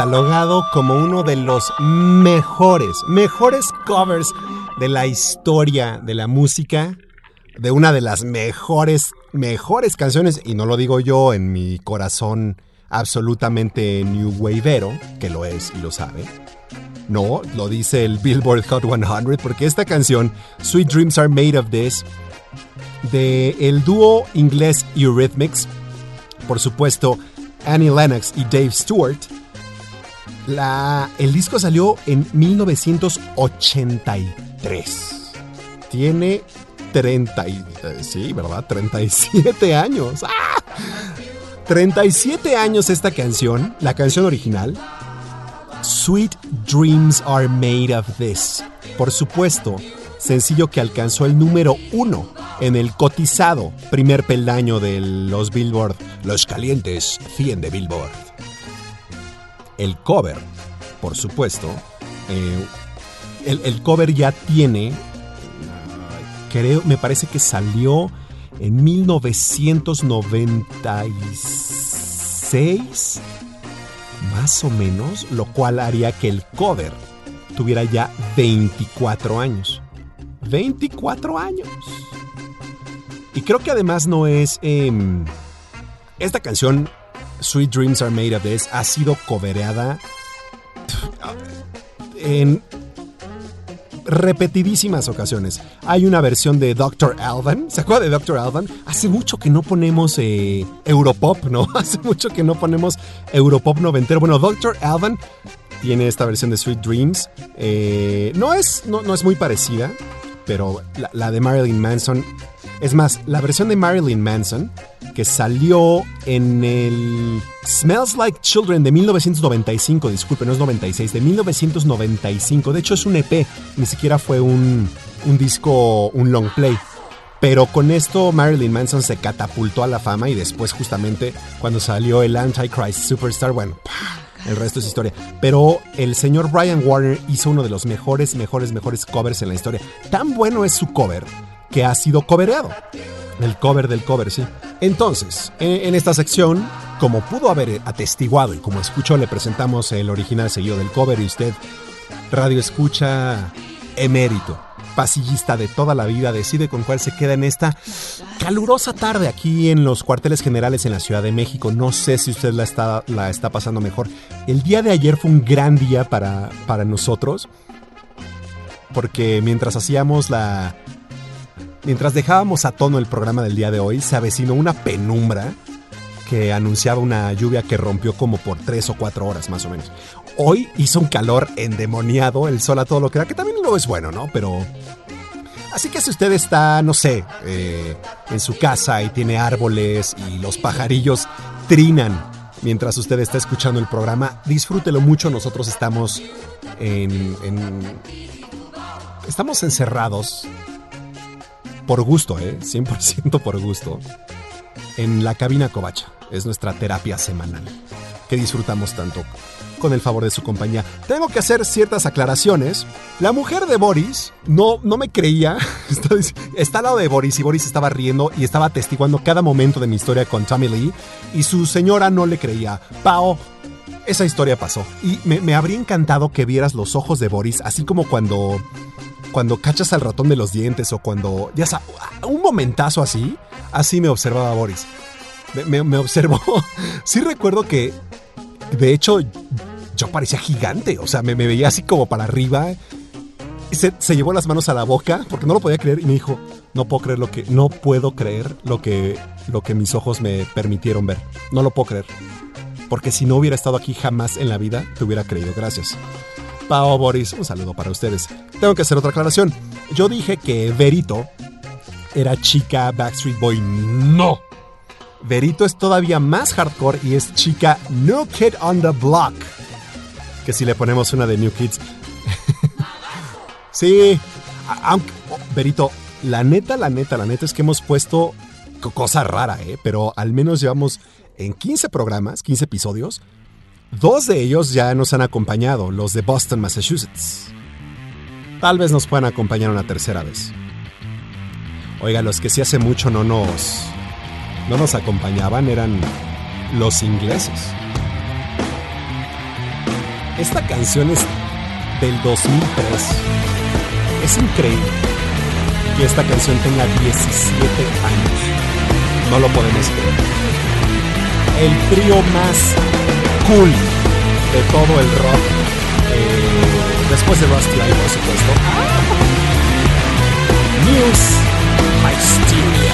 catalogado como uno de los mejores, mejores covers de la historia de la música, de una de las mejores, mejores canciones, y no lo digo yo en mi corazón absolutamente new waveero, que lo es y lo sabe. No, lo dice el Billboard Hot 100, porque esta canción, Sweet Dreams Are Made of This, de el dúo inglés Eurythmics, por supuesto, Annie Lennox y Dave Stewart, la, el disco salió en 1983. Tiene 30, y- eh, sí, ¿verdad? 37 años. ¡Ah! 37 años esta canción, la canción original. Sweet Dreams Are Made of This. Por supuesto, sencillo que alcanzó el número uno en el cotizado primer peldaño de los Billboard, los calientes 100 de Billboard. El cover, por supuesto, eh, el, cover ya tiene, creo, me parece que salió en 1996, más o menos, lo cual haría que el cover tuviera ya 24 años. 24 años. Y creo que además no es... em, esta canción, Sweet Dreams Are Made of This, ha sido covereada en repetidísimas ocasiones. Hay una versión de Dr. Alban. ¿Se acuerda de Dr. Alban? Hace mucho que no ponemos eh, Europop, ¿no? *laughs* Hace mucho que no ponemos Europop noventero. Bueno, Dr. Alban tiene esta versión de Sweet Dreams. Eh, no, es, no, no es muy parecida, pero la, de Marilyn Manson. Es más, la versión de Marilyn Manson que salió en el Smells Like Children de 1995, disculpe, no es 96, de 1995. De hecho es un EP, ni siquiera fue un, un disco, un long play. Pero con esto Marilyn Manson se catapultó a la fama y después justamente cuando salió el Antichrist Superstar, bueno, ¡pah! El resto es historia. Pero el señor Brian Warner hizo uno de los mejores, mejores, mejores covers en la historia. Tan bueno es su cover que ha sido covereado. El cover del cover, sí. Entonces, en, esta sección, como pudo haber atestiguado y como escuchó, le presentamos el original seguido del cover y usted, radio escucha emérito, pasillista de toda la vida, decide con cuál se queda en esta calurosa tarde aquí en los cuarteles generales en la Ciudad de México. No sé si usted la está, la está pasando mejor. El día de ayer fue un gran día para, para nosotros, porque mientras hacíamos la Mientras dejábamos a tono el programa del día de hoy, se avecinó una penumbra que anunciaba una lluvia que rompió como por tres o cuatro horas más o menos. Hoy hizo un calor endemoniado, el sol a todo lo que da, que también no es bueno, ¿no? Pero... Así que si usted está, no sé, eh, en su casa y tiene árboles y los pajarillos trinan mientras usted está escuchando el programa, disfrútelo mucho. Nosotros estamos en- en estamos encerrados por gusto, ¿eh? 100% por gusto. En la cabina Covacha. Es nuestra terapia semanal. Que disfrutamos tanto. Con el favor de su compañía. Tengo que hacer ciertas aclaraciones. La mujer de Boris no, no me creía. *laughs* Está, al lado de Boris y Boris estaba riendo y estaba atestiguando cada momento de mi historia con Tommy Lee. Y su señora no le creía. Pao, esa historia pasó. Y me, habría encantado que vieras los ojos de Boris, así como cuando cuando cachas al ratón de los dientes o cuando, ya sabes, un momentazo así, así me observaba Boris. Me- me observó. *laughs* Sí recuerdo que, de hecho, yo parecía gigante, o sea, me, veía así como para arriba. Se, se llevó las manos a la boca porque no lo podía creer y me dijo, no puedo creer lo que, no puedo creer lo que, lo que mis ojos me permitieron ver. No lo puedo creer. Porque si no hubiera estado aquí jamás en la vida, te hubiera creído. Gracias. Pao Boris, un saludo para ustedes. Tengo que hacer otra aclaración. Yo dije que Verito era chica Backstreet Boy. No. Verito es todavía más hardcore y es chica New Kid on the Block. Que si le ponemos una de New Kids. *laughs* sí. oh, Verito, la neta, la neta, la neta es que hemos puesto co- cosa rara, ¿eh? Pero al menos llevamos en 15 programas, 15 episodios, Dos de ellos ya nos han acompañado, los de Boston, Massachusetts. Tal vez nos puedan acompañar una tercera vez. Oiga, los que sí hace mucho no nos no nos acompañaban eran los ingleses. Esta canción es del 2003. Es increíble que esta canción tenga 17 años. No lo podemos creer. El trío más cool de todo el rock. eh, después de Rusty Eye, por supuesto. Muse, Hysteria.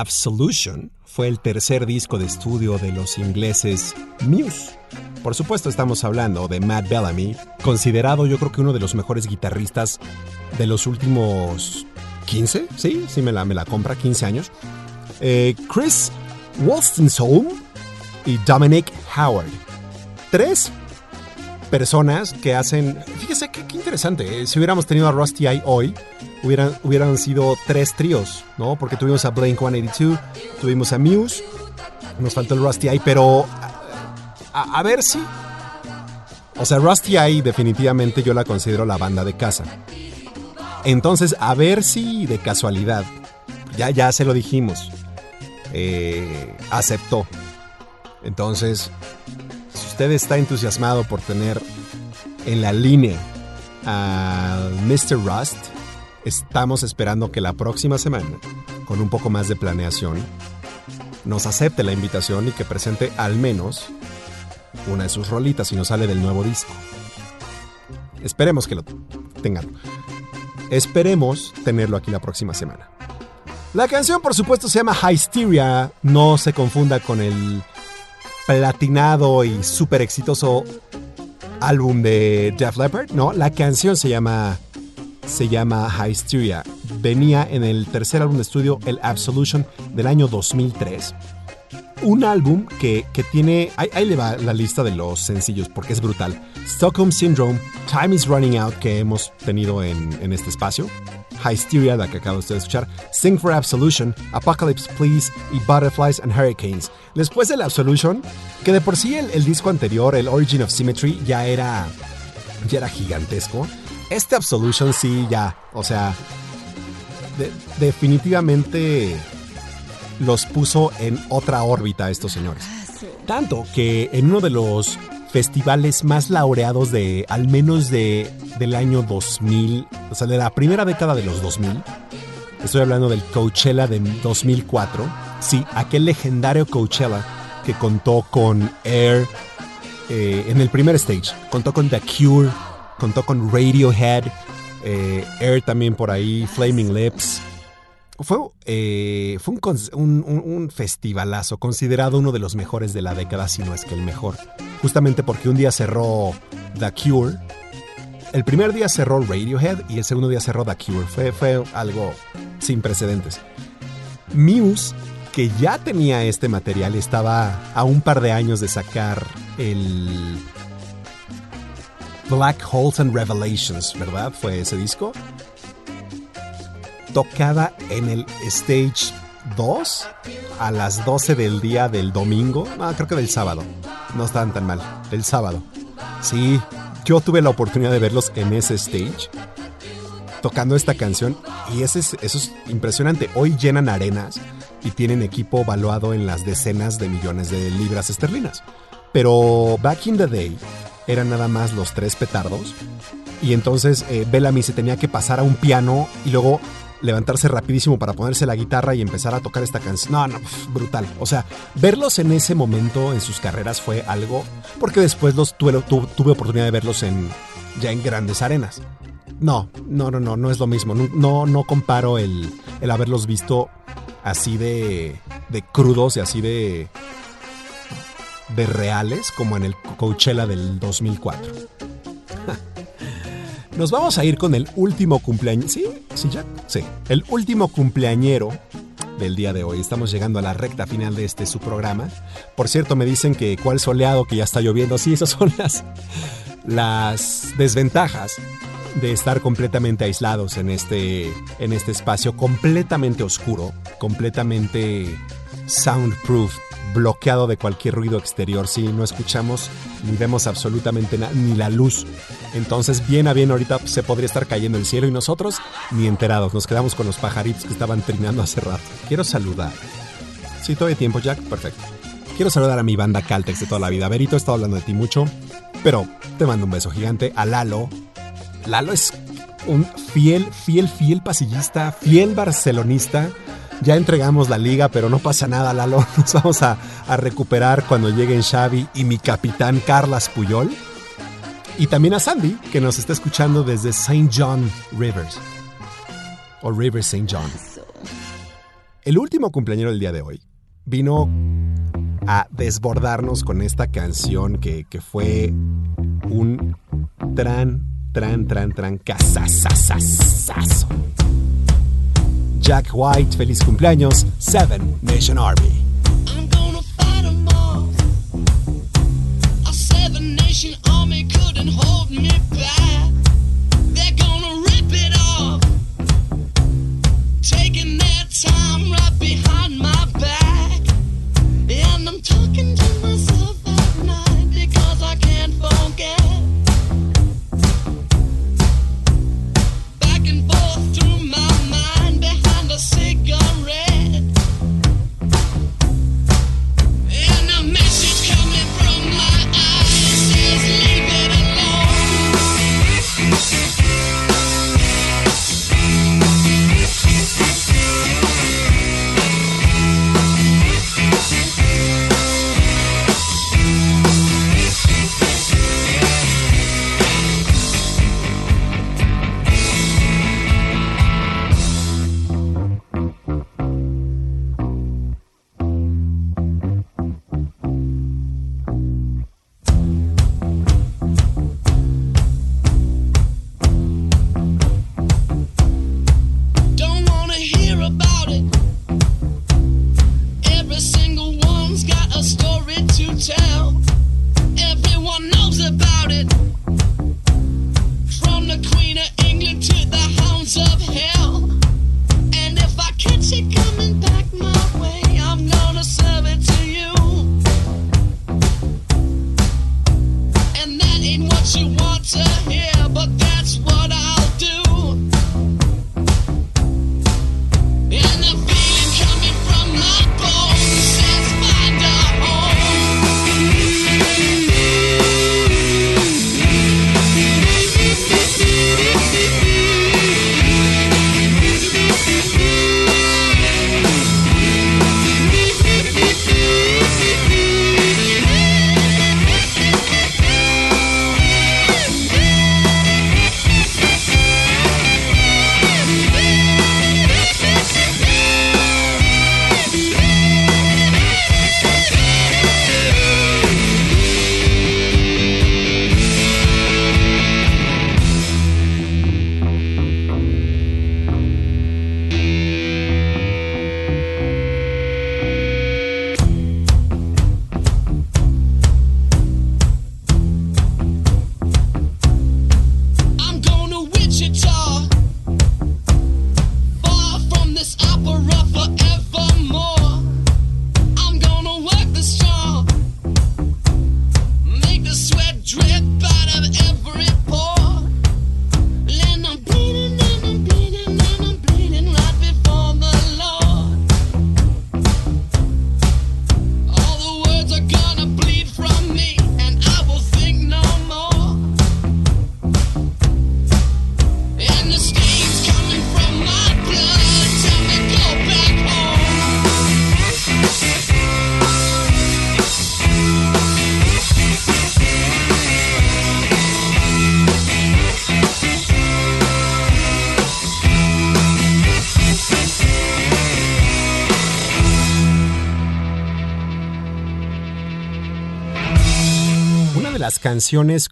Absolution fue el tercer disco de estudio de los ingleses Muse. Por supuesto estamos hablando de Matt Bellamy, considerado yo creo que uno de los mejores guitarristas de los últimos 15, sí, sí me la, me la compra, 15 años. Eh, Chris Wolstenholme y Dominic Howard. Tres personas que hacen... Fíjese qué, interesante, eh, si hubiéramos tenido a Rusty Eye hoy, hubieran, hubieran sido tres tríos, ¿no? Porque tuvimos a Blink 182, tuvimos a Muse, nos faltó el Rusty Eye, pero a, ver si... O sea, Rusty Eye definitivamente yo la considero la banda de casa. Entonces, a ver si de casualidad, ya, ya se lo dijimos, eh, aceptó. Entonces, si usted está entusiasmado por tener en la línea a Mr. Rust, estamos esperando que la próxima semana, con un poco más de planeación, nos acepte la invitación y que presente al menos una de sus rolitas si no sale del nuevo disco. Esperemos que lo tengan. Esperemos tenerlo aquí la próxima semana. La canción, por supuesto, se llama Hysteria. No se confunda con el platinado y súper exitoso álbum de Def Leppard. No, la canción se llama se llama Hysteria. Venía en el tercer álbum de estudio, el Absolution, del año 2003. un álbum que, que tiene. Ahí, le va la lista de los sencillos porque es brutal. Stockholm Syndrome, Time is Running Out, que hemos tenido en, en este espacio. Hysteria, la que usted de escuchar. Sing for Absolution, Apocalypse Please y Butterflies and Hurricanes. Después del Absolution, que de por sí el, el disco anterior, el Origin of Symmetry, ya era. ya era gigantesco. Este Absolution sí, ya. O sea. de- definitivamente los puso en otra órbita a estos señores. Tanto que en uno de los festivales más laureados de al menos de, del año 2000, o sea, de la primera década de los 2000, estoy hablando del Coachella de 2004, sí, aquel legendario Coachella que contó con Air eh, en el primer stage, contó con The Cure, contó con Radiohead, eh, Air también por ahí, Flaming Lips, fue, eh, un festivalazo, considerado uno de los mejores de la década, si no es que el mejor. Justamente porque un día cerró The Cure. El primer día cerró Radiohead y el segundo día cerró The Cure. Fue, fue algo sin precedentes. Muse, que ya tenía este material, estaba a un par de años de sacar el Black Holes and Revelations, ¿verdad? Fue ese disco tocada en el Stage 2 a las 12 del día del domingo. Ah, creo que del sábado. No estaban tan mal. Del sábado. Sí, yo tuve la oportunidad de verlos en ese stage tocando esta canción y es- eso es impresionante. Hoy llenan arenas y tienen equipo valuado en las decenas de millones de libras esterlinas. Pero back in the day eran nada más los tres petardos y entonces eh, Bellamy se tenía que pasar a un piano y luego levantarse rapidísimo para ponerse la guitarra y empezar a tocar esta canción. No, no, brutal. O sea, verlos en ese momento en sus carreras fue algo, porque después los tuve, tu- tuve oportunidad de verlos en ya en grandes arenas. No, no, no, no, no es lo mismo. No, no, no comparo el, el haberlos visto así de, de crudos y así de, de reales como en el Coachella del 2004. *laughs* Nos vamos a ir con el último cumpleaños. ¿Sí? ¿Sí, Jack? Sí. El último cumpleañero del día de hoy. Estamos llegando a la recta final de este su programa. Por cierto, me dicen que cuál soleado, que ya está lloviendo. Sí, esas son las, las desventajas de estar completamente aislados en este, en este espacio completamente oscuro, completamente soundproof, bloqueado de cualquier ruido exterior. Sí, no escuchamos ni vemos absolutamente nada, ni la luz. Entonces, bien a bien, ahorita se podría estar cayendo el cielo y nosotros ni enterados. Nos quedamos con los pajaritos que estaban trinando hace rato. Quiero saludar. Sí, todo hay tiempo, Jack. Perfecto. Quiero saludar a mi banda Caltex de toda la vida. Berito, he estado hablando de ti mucho, pero te mando un beso gigante. A Lalo. Lalo es un fiel, fiel, fiel pasillista, fiel barcelonista. Ya entregamos la liga, pero no pasa nada, Lalo. *laughs* Nos vamos a, a recuperar cuando lleguen Xavi y mi capitán Carlas Puyol. Y también a Sandy, que nos está escuchando desde St. John Rivers. O Rivers St. John. El último cumpleañero del día de hoy vino a desbordarnos con esta canción que, que fue un tran, tran, tran, tran, casasasasazo. Jack White, feliz cumpleaños, Seven Nation Army. I'm gonna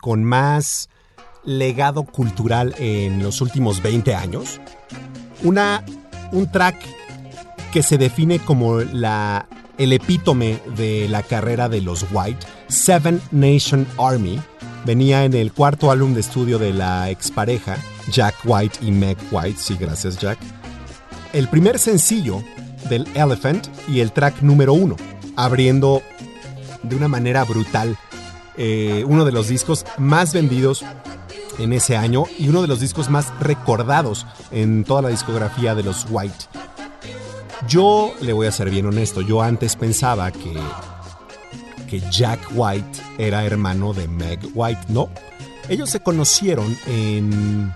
con más legado cultural en los últimos 20 años. Una, un track que se define como la, el epítome de la carrera de los White, Seven Nation Army. Venía en el cuarto álbum de estudio de la expareja, Jack White y Meg White. Sí, gracias, Jack. El primer sencillo del Elephant y el track número uno, abriendo de una manera brutal eh, uno de los discos más vendidos en ese año y uno de los discos más recordados en toda la discografía de los White. Yo le voy a ser bien honesto, yo antes pensaba que, que Jack White era hermano de Meg White. No, ellos se conocieron en...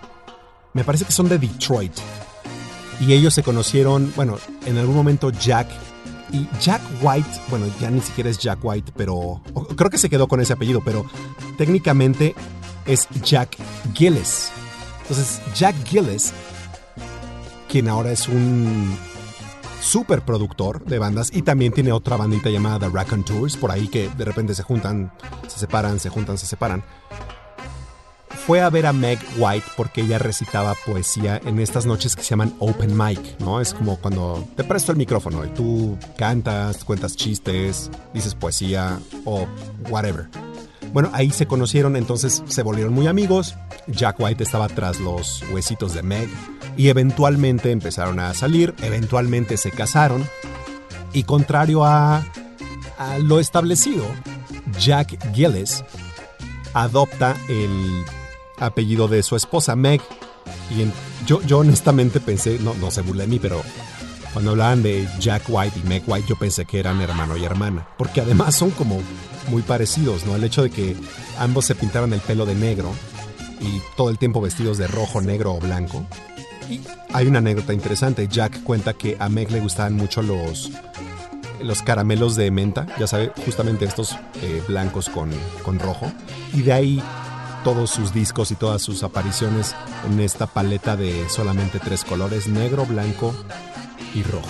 Me parece que son de Detroit. Y ellos se conocieron, bueno, en algún momento Jack y Jack White, bueno, ya ni siquiera es Jack White, pero creo que se quedó con ese apellido, pero técnicamente es Jack Gillis. Entonces, Jack Gillis, quien ahora es un super productor de bandas y también tiene otra bandita llamada The Tours, por ahí que de repente se juntan, se separan, se juntan, se separan. Fue a ver a Meg White porque ella recitaba poesía en estas noches que se llaman open mic, ¿no? Es como cuando te presto el micrófono y tú cantas, cuentas chistes, dices poesía o whatever. Bueno, ahí se conocieron, entonces se volvieron muy amigos. Jack White estaba tras los huesitos de Meg y eventualmente empezaron a salir, eventualmente se casaron. Y contrario a, lo establecido, Jack Gillis adopta el apellido de su esposa Meg. Y yo, yo honestamente pensé, no, no se burla de mí, pero cuando hablaban de Jack White y Meg White, yo pensé que eran hermano y hermana. Porque además son como muy parecidos, ¿no? El hecho de que ambos se pintaron el pelo de negro y todo el tiempo vestidos de rojo, negro o blanco. Y hay una anécdota interesante. Jack cuenta que a Meg le gustaban mucho los, los caramelos de menta, ya sabe, justamente estos eh, blancos con, con rojo. Y de ahí todos sus discos y todas sus apariciones en esta paleta de solamente tres colores, negro, blanco y rojo.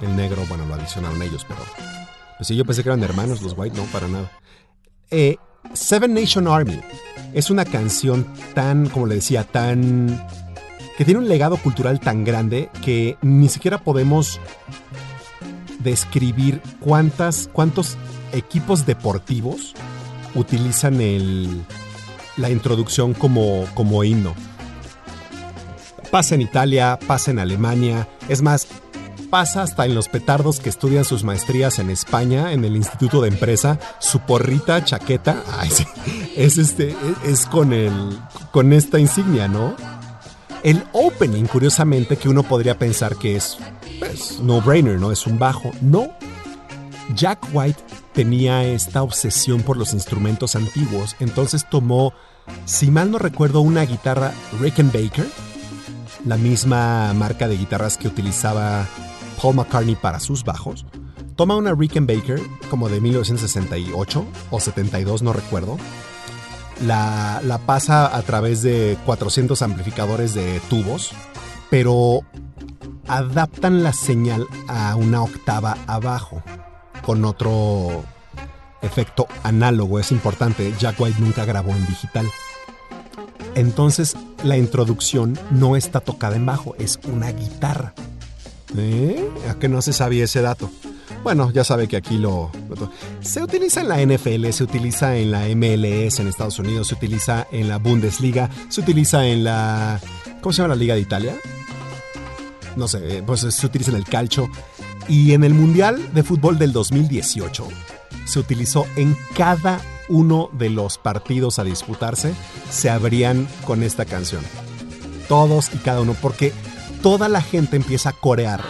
El negro, bueno, lo adicionaron ellos, pero... Pues sí, yo pensé que eran hermanos los White, no, para nada. Eh, Seven Nation Army es una canción tan, como le decía, tan... que tiene un legado cultural tan grande que ni siquiera podemos describir cuántas, cuántos equipos deportivos utilizan el, la introducción como, como himno. Pasa en Italia, pasa en Alemania, es más, pasa hasta en los petardos que estudian sus maestrías en España, en el Instituto de Empresa, su porrita, chaqueta, *laughs* es, este, es con, el, con esta insignia, ¿no? El opening, curiosamente, que uno podría pensar que es pues, no-brainer, ¿no? Es un bajo. No. Jack White tenía esta obsesión por los instrumentos antiguos, entonces tomó, si mal no recuerdo, una guitarra Rickenbacker, la misma marca de guitarras que utilizaba Paul McCartney para sus bajos. Toma una Rickenbacker como de 1968 o 72, no recuerdo. La, la pasa a través de 400 amplificadores de tubos, pero adaptan la señal a una octava abajo con otro efecto análogo. Es importante, Jack White nunca grabó en digital. Entonces la introducción no está tocada en bajo, es una guitarra. ¿Eh? ¿A que no se sabía ese dato? Bueno, ya sabe que aquí lo, Se utiliza en la NFL, se utiliza en la MLS en Estados Unidos, se utiliza en la Bundesliga, se utiliza en la... ¿Cómo se llama la Liga de Italia? No sé, eh, pues se utiliza en el calcio. Y en el Mundial de Fútbol del 2018 se utilizó en cada uno de los partidos a disputarse, se abrían con esta canción. Todos y cada uno, porque toda la gente empieza a corear.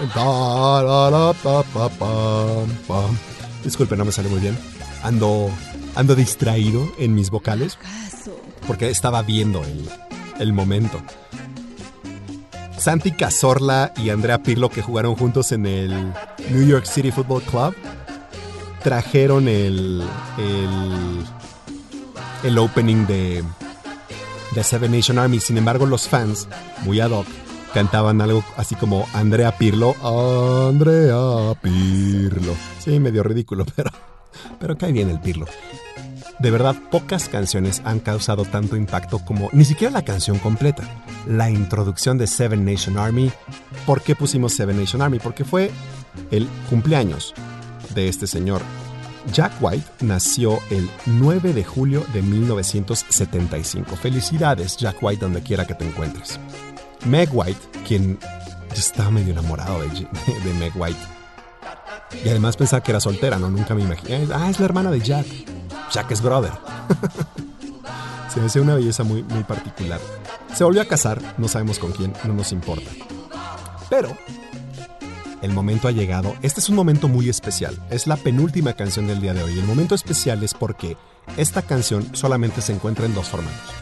Disculpe, no me sale muy bien. Ando, ando distraído en mis vocales porque estaba viendo el, el momento. Santi Cazorla y Andrea Pirlo, que jugaron juntos en el New York City Football Club, trajeron el, el, el opening de, de Seven Nation Army. Sin embargo, los fans, muy ad hoc, cantaban algo así como Andrea Pirlo. Andrea Pirlo. Sí, medio ridículo, *laughs* pero, pero cae bien el Pirlo. De verdad, pocas canciones han causado tanto impacto como ni siquiera la canción completa. La introducción de Seven Nation Army. ¿Por qué pusimos Seven Nation Army? Porque fue el cumpleaños de este señor. Jack White nació el 9 de julio de 1975. Felicidades, Jack White, donde quiera que te encuentres. Meg White, quien estaba medio enamorado de, de Meg White. Y además pensaba que era soltera, ¿no? Nunca me imaginé. Ah, es la hermana de Jack. Jack es brother. *laughs* Se me una belleza muy, muy particular. Se volvió a casar, no sabemos con quién, no nos importa. Pero el momento ha llegado. Este es un momento muy especial. Es la penúltima canción del día de hoy. El momento especial es porque esta canción solamente se encuentra en dos formatos.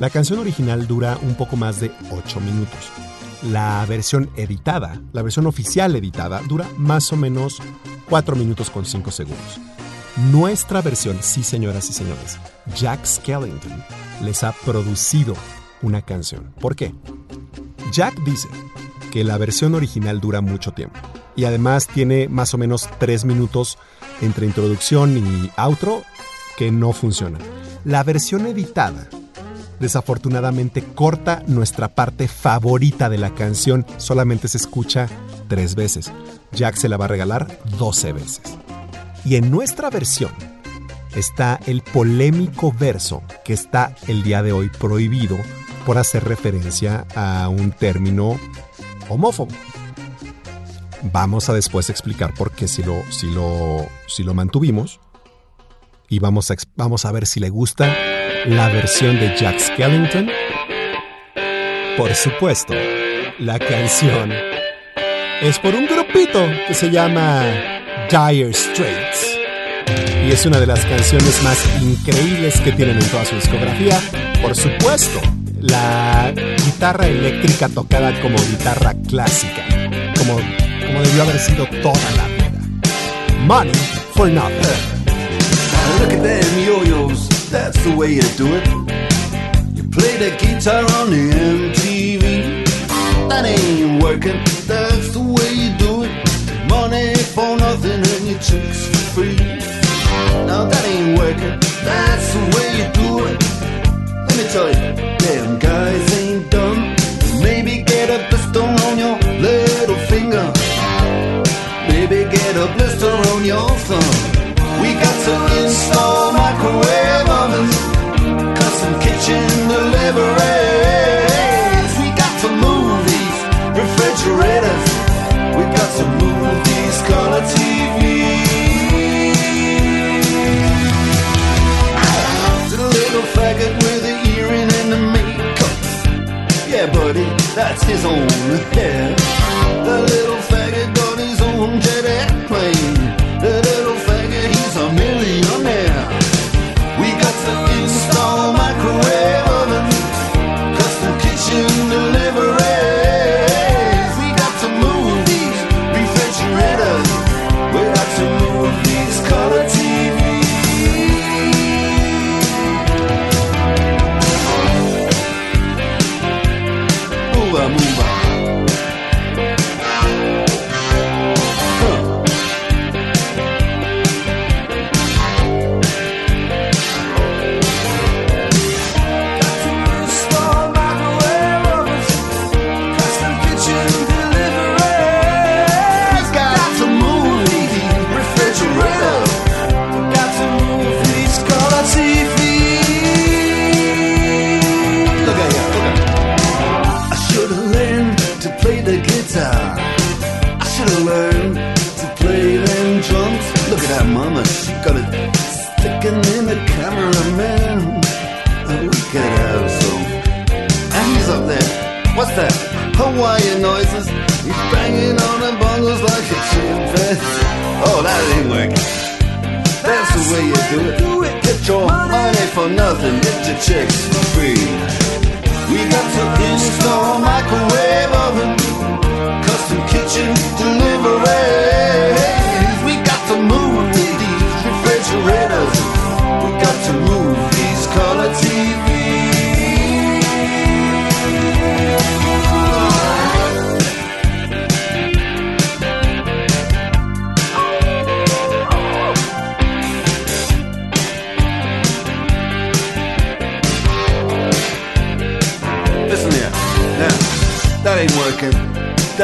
La canción original dura un poco más de 8 minutos. La versión editada, la versión oficial editada, dura más o menos 4 minutos con 5 segundos. Nuestra versión, sí señoras y señores, Jack Skellington les ha producido una canción. ¿Por qué? Jack dice que la versión original dura mucho tiempo y además tiene más o menos 3 minutos entre introducción y outro que no funcionan. La versión editada desafortunadamente corta nuestra parte favorita de la canción, solamente se escucha tres veces. Jack se la va a regalar 12 veces. Y en nuestra versión está el polémico verso que está el día de hoy prohibido por hacer referencia a un término homófobo. Vamos a después explicar por qué si lo, si lo, si lo mantuvimos y vamos a, vamos a ver si le gusta la versión de Jack Skellington. Por supuesto, la canción es por un grupito que se llama Dire Straits. Y es una de las canciones más increíbles que tienen en toda su discografía. Por supuesto, la guitarra eléctrica tocada como guitarra clásica, como, como debió haber sido toda la vida. Money for nothing. Look at them yo-yos, that's the way you do it. You play the guitar on MTV. That ain't working, that's the chicks for free. Now that ain't working, that's the way you do it. Let me tell you, them guys ain't dumb. Maybe get a blister on your little finger. Maybe get a blister on your thumb. That's his own hair. *laughs* The little a. Oh, that ain't working. That's the way you do it. Get your money for nothing. Get your chicks for free. We got to install microwave oven, custom kitchen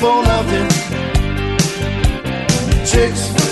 For nothing. Chicks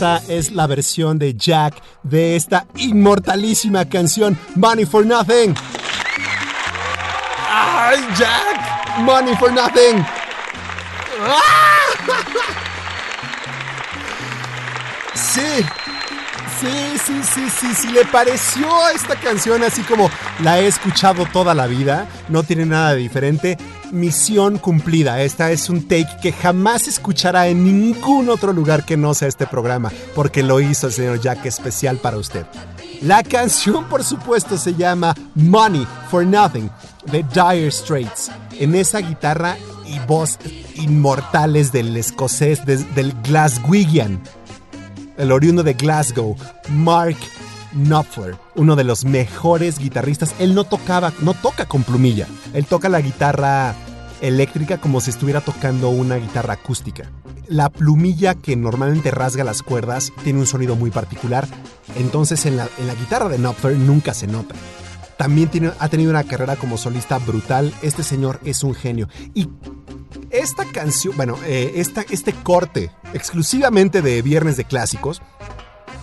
Esta es la versión de Jack de esta inmortalísima canción Money for Nothing. ¡Ay, Jack! Money for Nothing. Sí. Sí, sí, sí, sí, sí, le pareció esta canción así como la he escuchado toda la vida, no tiene nada de diferente, misión cumplida, esta es un take que jamás escuchará en ningún otro lugar que no sea este programa, porque lo hizo el señor Jack especial para usted. La canción, por supuesto, se llama Money for Nothing de Dire Straits. En esa guitarra y voz inmortales del escocés, del Glaswegian, el oriundo de Glasgow, Mark Knopfler, uno de los mejores guitarristas. Él no tocaba, no toca con plumilla. Él toca la guitarra eléctrica como si estuviera tocando una guitarra acústica. La plumilla que normalmente rasga las cuerdas tiene un sonido muy particular, entonces en la, en la guitarra de Knopfler nunca se nota. También tiene- ha tenido una carrera como solista brutal. Este señor es un genio. Y esta canción, bueno, eh, esta, este corte exclusivamente de Viernes de Clásicos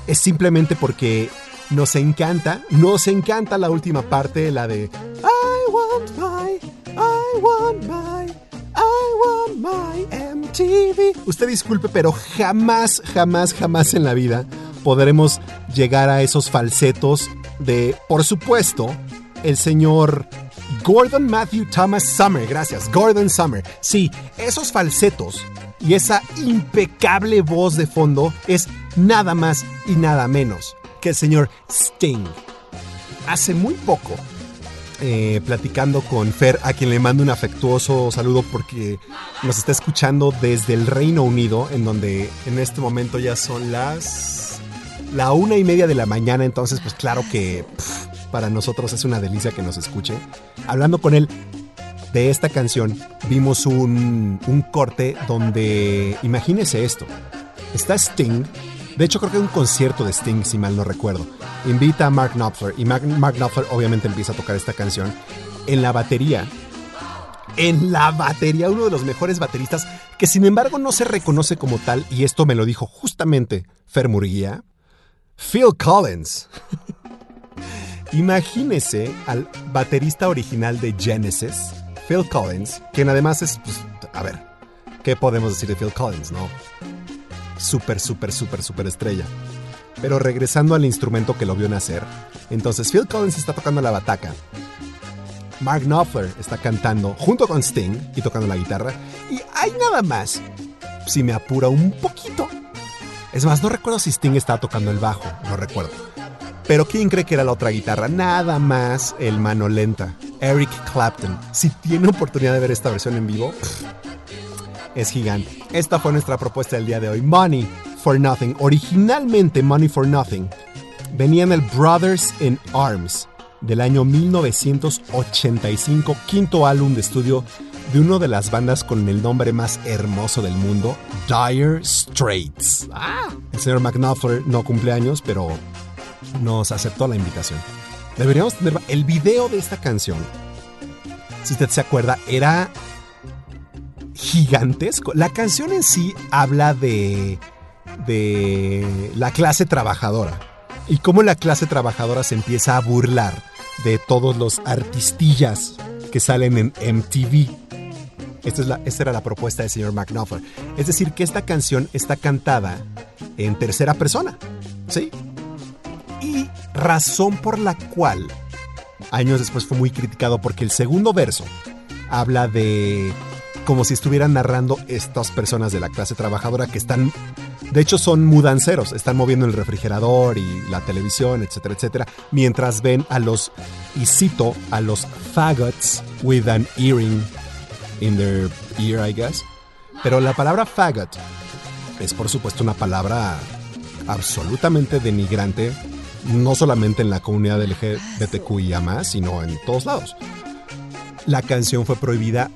es simplemente porque nos encanta, nos encanta la última parte, la de I want my, I want my, I want my MTV. Usted disculpe, pero jamás, jamás, jamás en la vida podremos llegar a esos falsetos de, por supuesto, el señor Gordon Matthew Thomas Summer. Gracias, Gordon Summer. Sí, esos falsetos y esa impecable voz de fondo es nada más y nada menos el señor Sting. Hace muy poco, eh, platicando con Fer, a quien le mando un afectuoso saludo porque nos está escuchando desde el Reino Unido, en donde en este momento ya son las la una y media de la mañana, entonces pues claro que para nosotros es una delicia que nos escuche. Hablando con él de esta canción, vimos un, un corte donde, imagínese esto, está Sting, de hecho creo que un concierto de Sting, si mal no recuerdo, invita a Mark Knopfler y Mark, Mark Knopfler obviamente empieza a tocar esta canción en la batería. En la batería, uno de los mejores bateristas que sin embargo no se reconoce como tal, y esto me lo dijo justamente Fer Murguía, Phil Collins. *laughs* Imagínese al baterista original de Genesis, Phil Collins, quien además es, pues, a ver, ¿qué podemos decir de Phil Collins, no? Súper, súper, súper, súper estrella. Pero regresando al instrumento que lo vio nacer, entonces Phil Collins está tocando la bataca. Mark Knopfler está cantando junto con Sting y tocando la guitarra. Y hay nada más, si me apura un poquito. Es más, no recuerdo si Sting estaba tocando el bajo, no recuerdo. Pero ¿quién cree que era la otra guitarra? Nada más el mano lenta, Eric Clapton. Si tiene oportunidad de ver esta versión en vivo, es gigante. Esta fue nuestra propuesta del día de hoy. Money for Nothing. Originalmente Money for Nothing venía en el Brothers in Arms del año 1985, quinto álbum de estudio de una de las bandas con el nombre más hermoso del mundo, Dire Straits. Ah, el señor McNaughton no cumple años, pero nos aceptó la invitación. Deberíamos tener el video de esta canción. Si usted se acuerda, era gigantesco. La canción en sí habla de de la clase trabajadora y cómo la clase trabajadora se empieza a burlar de todos los artistillas que salen en MTV. Esta, es la, esta era la propuesta del señor McNaughton. Es decir, que esta canción está cantada en tercera persona. ¿Sí? Y razón por la cual años después fue muy criticado porque el segundo verso habla de como si estuvieran narrando estas personas de la clase trabajadora que están, de hecho son mudanceros, están moviendo el refrigerador y la televisión, etcétera, etcétera, mientras ven a los, y cito, a los faggots with an earring in their ear, I guess. Pero la palabra faggot es por supuesto una palabra absolutamente denigrante, no solamente en la comunidad LGBTQIA, sino en todos lados. La canción fue prohibida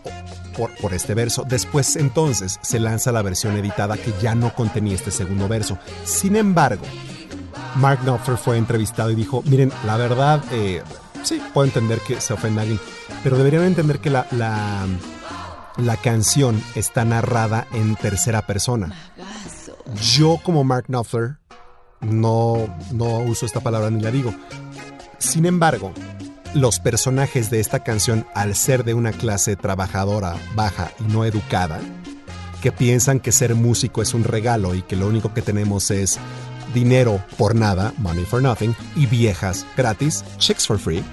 por, este verso. Después entonces se lanza la versión editada que ya no contenía este segundo verso. Sin embargo, Mark Knopfler fue entrevistado y dijo, miren, la verdad, eh, sí, puedo entender que se ofenda a alguien, pero deberían entender que la, la, la canción está narrada en tercera persona. Yo como Mark Knopfler no, no uso esta palabra ni la digo. Sin embargo, los personajes de esta canción, al ser de una clase trabajadora, baja y no educada, que piensan que ser músico es un regalo y que lo único que tenemos es dinero por nada, money for nothing, y viejas gratis, chicks for free,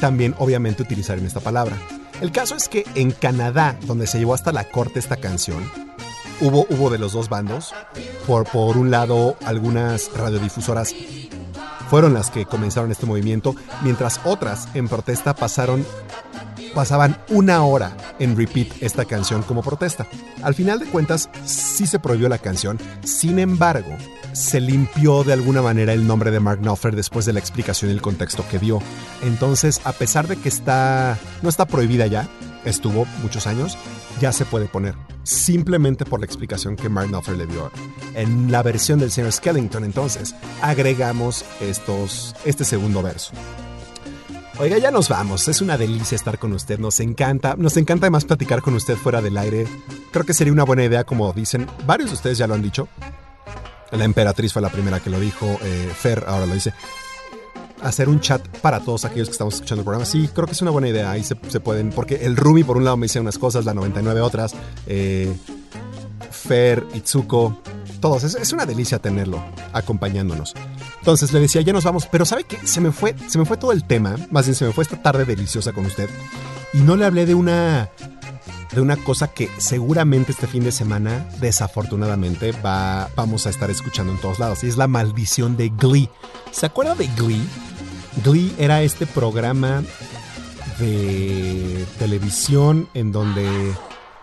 también obviamente utilizaron esta palabra. El caso es que en Canadá, donde se llevó hasta la corte esta canción, hubo, hubo de los dos bandos. Por, por un lado, algunas radiodifusoras fueron las que comenzaron este movimiento, mientras otras en protesta pasaron pasaban una hora en repeat esta canción como protesta. Al final de cuentas, sí se prohibió la canción, sin embargo, se limpió de alguna manera el nombre de Mark Knopfler después de la explicación y el contexto que dio. Entonces, a pesar de que está no está prohibida ya, estuvo muchos años, ya se puede poner. Simplemente por la explicación que Mark Knopfler le dio. En la versión del señor Skellington, entonces, agregamos estos, este segundo verso. Oiga, ya nos vamos. Es una delicia estar con usted. Nos encanta. Nos encanta además platicar con usted fuera del aire. Creo que sería una buena idea, como dicen. Varios de ustedes ya lo han dicho. La emperatriz fue la primera que lo dijo. Eh, Fer ahora lo dice. Hacer un chat para todos aquellos que estamos escuchando el programa. Sí, creo que es una buena idea. Ahí se, pueden. Porque el Rumi, por un lado, me dice unas cosas, la 99 otras. Eh, Fer, Itzuko, todos. Es, es, una delicia tenerlo acompañándonos. Entonces le decía, ya nos vamos, pero ¿sabe qué? Se me fue, se me fue todo el tema, más bien se me fue esta tarde deliciosa con usted y no le hablé de una de una cosa que seguramente este fin de semana, desafortunadamente, va, vamos a estar escuchando en todos lados. Y es la maldición de Glee. ¿Se acuerda de Glee? Glee era este programa de televisión en donde,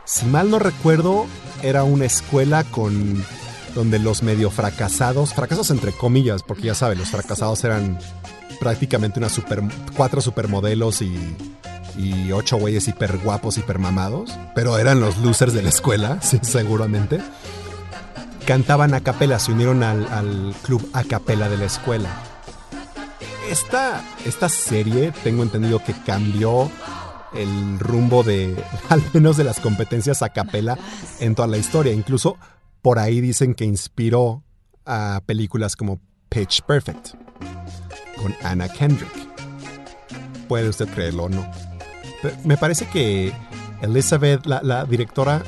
si mal no recuerdo, era una escuela con donde los medio fracasados, fracasos entre comillas, porque ya saben, los fracasados eran prácticamente una super, cuatro supermodelos y, y ocho güeyes hiper guapos, hiper mamados, pero eran los losers de la escuela, *laughs* sí, seguramente. Cantaban a capela, se unieron al, club a capela de la escuela. Esta, esta serie, tengo entendido que cambió el rumbo de, *laughs* al menos de las competencias a capela en toda la historia. Incluso por ahí dicen que inspiró a películas como Pitch Perfect con Anna Kendrick. Puede usted creerlo o no. Me parece que Elizabeth, la, la, directora,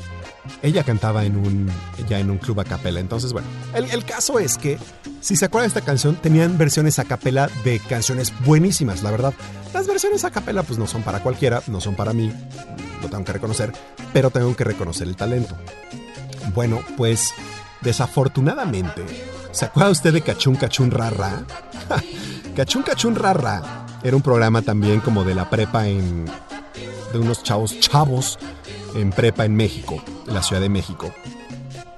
ella cantaba en un, ya en un club a capela. Entonces, bueno, el, el caso es que, si se acuerdan de esta canción, tenían versiones a capela de canciones buenísimas, la verdad. Las versiones a capela pues no son para cualquiera, no son para mí, lo tengo que reconocer, pero tengo que reconocer el talento. Bueno, pues desafortunadamente, ¿se acuerda usted de Cachún Cachún Rara? *laughs* Cachún Cachún Rara era un programa también como de la prepa en. De unos chavos, chavos en prepa en México, en la Ciudad de México.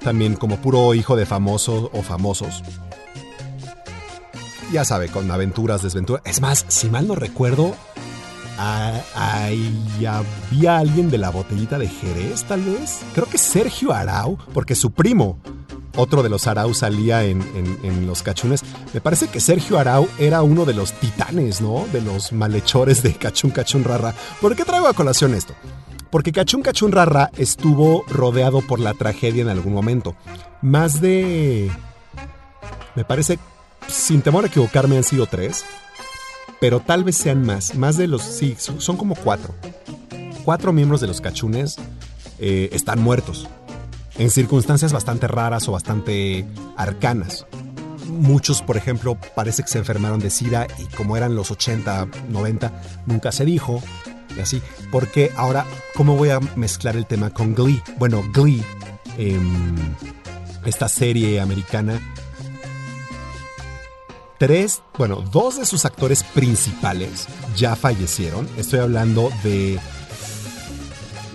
También como puro hijo de famosos o famosos. ya sabe, con aventuras, desventuras. Es más, si mal no recuerdo, había alguien de la botellita de Jerez, tal vez. Creo que Sergio Arau, porque su primo, otro de los Arau, salía en, en- los cachunes. Me parece que Sergio Arau era uno de los titanes, ¿no? De los malhechores de Cachún Cachún Rara. ¿Por qué traigo a colación esto? Porque Cachún Cachún Rara estuvo rodeado por la tragedia en algún momento. Más de. Me parece, sin temor a equivocarme, han sido tres. Pero tal vez sean más. Más de los. Sí, son como cuatro. Cuatro miembros de los cachunes eh, están muertos. En circunstancias bastante raras o bastante arcanas. Muchos, por ejemplo, parece que se enfermaron de SIDA y como eran los 80, 90, nunca se dijo. Y así. Porque ahora, ¿cómo voy a mezclar el tema con Glee? Bueno, Glee, em, esta serie americana, tres, bueno, dos de sus actores principales ya fallecieron. Estoy hablando de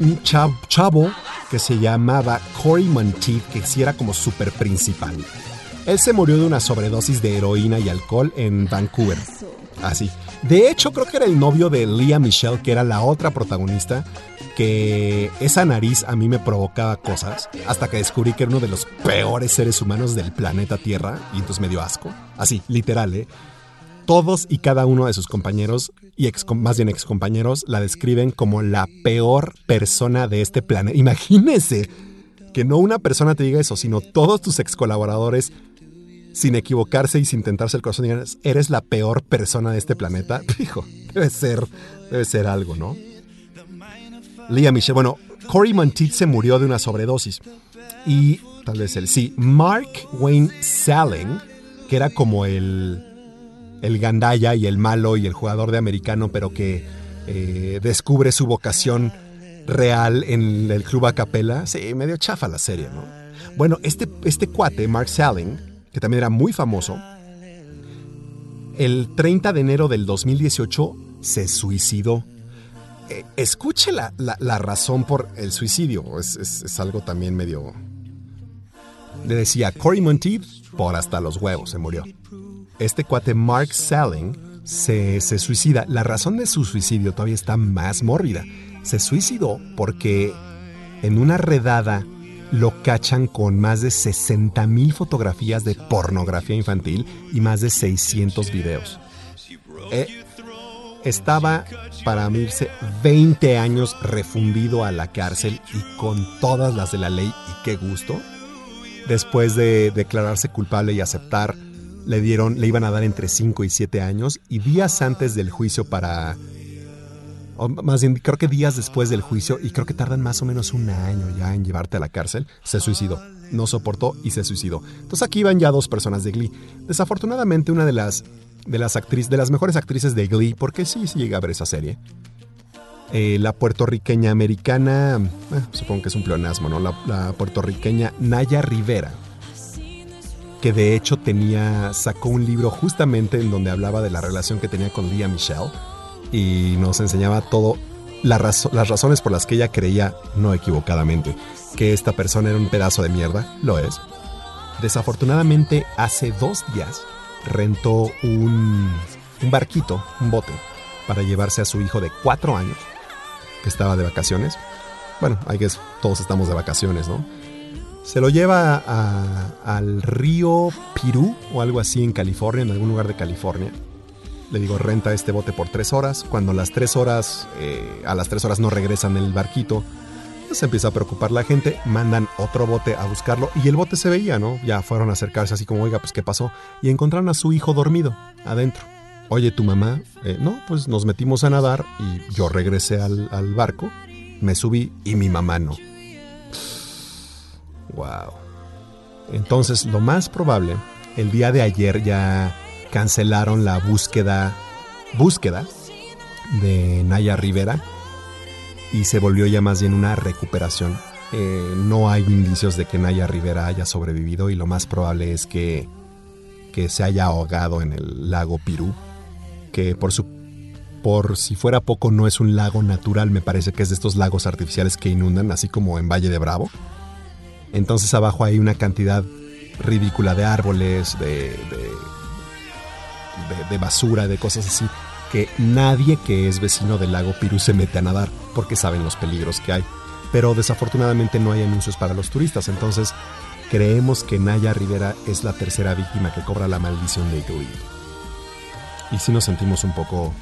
un cha- chavo que se llamaba Cory Monteith, que sí era como súper principal. Él se murió de una sobredosis de heroína y alcohol en Vancouver. Así. De hecho, creo que era el novio de Leah Michelle, que era la otra protagonista, que esa nariz a mí me provocaba cosas, hasta que descubrí que era uno de los peores seres humanos del planeta Tierra, y entonces me dio asco. Así, literal, ¿eh? Todos y cada uno de sus compañeros, y más bien excompañeros, la describen como la peor persona de este planeta. Imagínense que no una persona te diga eso, sino todos tus ex colaboradores, sin equivocarse y sin tentarse el corazón, digan, eres la peor persona de este planeta. *laughs* Hijo, debe ser, debe ser algo, ¿no? Leah Michelle, bueno, Cory Monteith se murió de una sobredosis. Y tal vez él, sí, Mark Wayne Salling, que era como el, el gandaya y el malo y el jugador de americano, pero que eh, descubre su vocación real en el club a capela. Sí, medio chafa la serie, ¿no? Bueno, este, este cuate, Mark Salling, que también era muy famoso, el 30 de enero del 2018 se suicidó. Eh, escuche la, la- razón por el suicidio. Es, es- es algo también medio... Le decía, Cory Monteith, por hasta los huevos, se murió. Este cuate Mark Salling se, se suicida. La razón de su suicidio todavía está más mórbida. Se suicidó porque en una redada lo cachan con más de 60 mil fotografías de pornografía infantil y más de 600 videos. Eh, estaba para irse 20 años refundido a la cárcel y con todas las de la ley y qué gusto. Después de declararse culpable y aceptar, le dieron, le iban a dar entre 5 y 7 años y días antes del juicio para o más bien creo que días después del juicio y creo que tardan más o menos un año ya en llevarte a la cárcel, se suicidó. No soportó y se suicidó. Entonces aquí van ya dos personas de Glee. Desafortunadamente una de las de las actrices, de las mejores actrices de Glee, porque sí, sí llega a ver esa serie. Eh, la puertorriqueña americana, eh, supongo que es un pleonasmo, ¿no? La, la puertorriqueña Naya Rivera, que de hecho tenía, sacó un libro justamente en donde hablaba de la relación que tenía con Leah Michelle y nos enseñaba todo la las razones por las que ella creía, no equivocadamente, que esta persona era un pedazo de mierda, lo es. Desafortunadamente, hace dos días rentó un, un barquito, un bote, para llevarse a su hijo de cuatro años, que estaba de vacaciones. Bueno, hay que todos estamos de vacaciones, ¿no? Se lo lleva al río Pirú o algo así en California, en algún lugar de California. Le digo, renta este bote por tres horas. Cuando las tres horas, eh, a las tres horas no regresan el barquito, pues se empieza a preocupar la gente. Mandan otro bote a buscarlo y el bote se veía, ¿no? Ya fueron a acercarse así como, oiga, pues ¿qué pasó? Y encontraron a su hijo dormido adentro. Oye, tu mamá, Eh, no, pues nos metimos a nadar y yo regresé al, al barco, me subí y mi mamá no. Wow. Entonces, lo más probable, el día de ayer ya cancelaron la búsqueda, búsqueda de Naya Rivera y se volvió ya más bien una recuperación. Eh, no hay indicios de que Naya Rivera haya sobrevivido y lo más probable es que, que se haya ahogado en el lago Pirú, que por su por si fuera poco no es un lago natural, me parece que es de estos lagos artificiales que inundan, así como en Valle de Bravo. Entonces abajo hay una cantidad ridícula de árboles, de, de de, basura, de cosas así, que nadie que es vecino del lago Pirú se mete a nadar porque saben los peligros que hay. Pero desafortunadamente no hay anuncios para los turistas, entonces creemos que Naya Rivera es la tercera víctima que cobra la maldición de Glee. Y sí nos sentimos un poco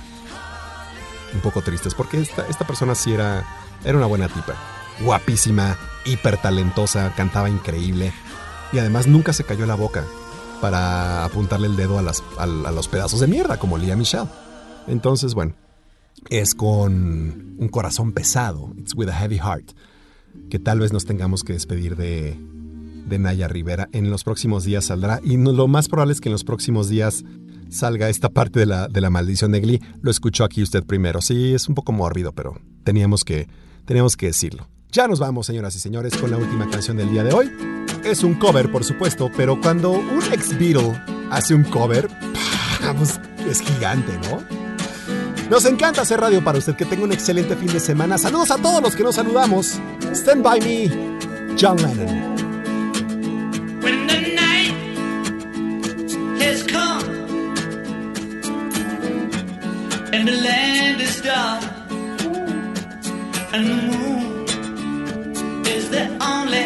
un poco tristes porque esta, esta persona sí era era una buena tipa, guapísima, hiper talentosa, cantaba increíble y además nunca se cayó la boca para apuntarle el dedo a, a, los pedazos de mierda como Lía Michelle. Entonces, bueno, es con un corazón pesado, it's with a heavy heart, que tal vez nos tengamos que despedir de, de Naya Rivera. En los próximos días saldrá, y lo más probable es que en los próximos días salga esta parte de la, de la maldición de Glee. Lo escuchó aquí usted primero. Sí, es un poco mórbido, pero teníamos que, teníamos que decirlo. Ya nos vamos, señoras y señores, con la última canción del día de hoy. Es un cover, por supuesto, pero cuando un ex Beatle hace un cover, pues, es gigante, ¿no? Nos encanta hacer radio para usted. Que tenga un excelente fin de semana. Saludos a todos los que nos saludamos. Stand by me, John Lennon. and the land is the only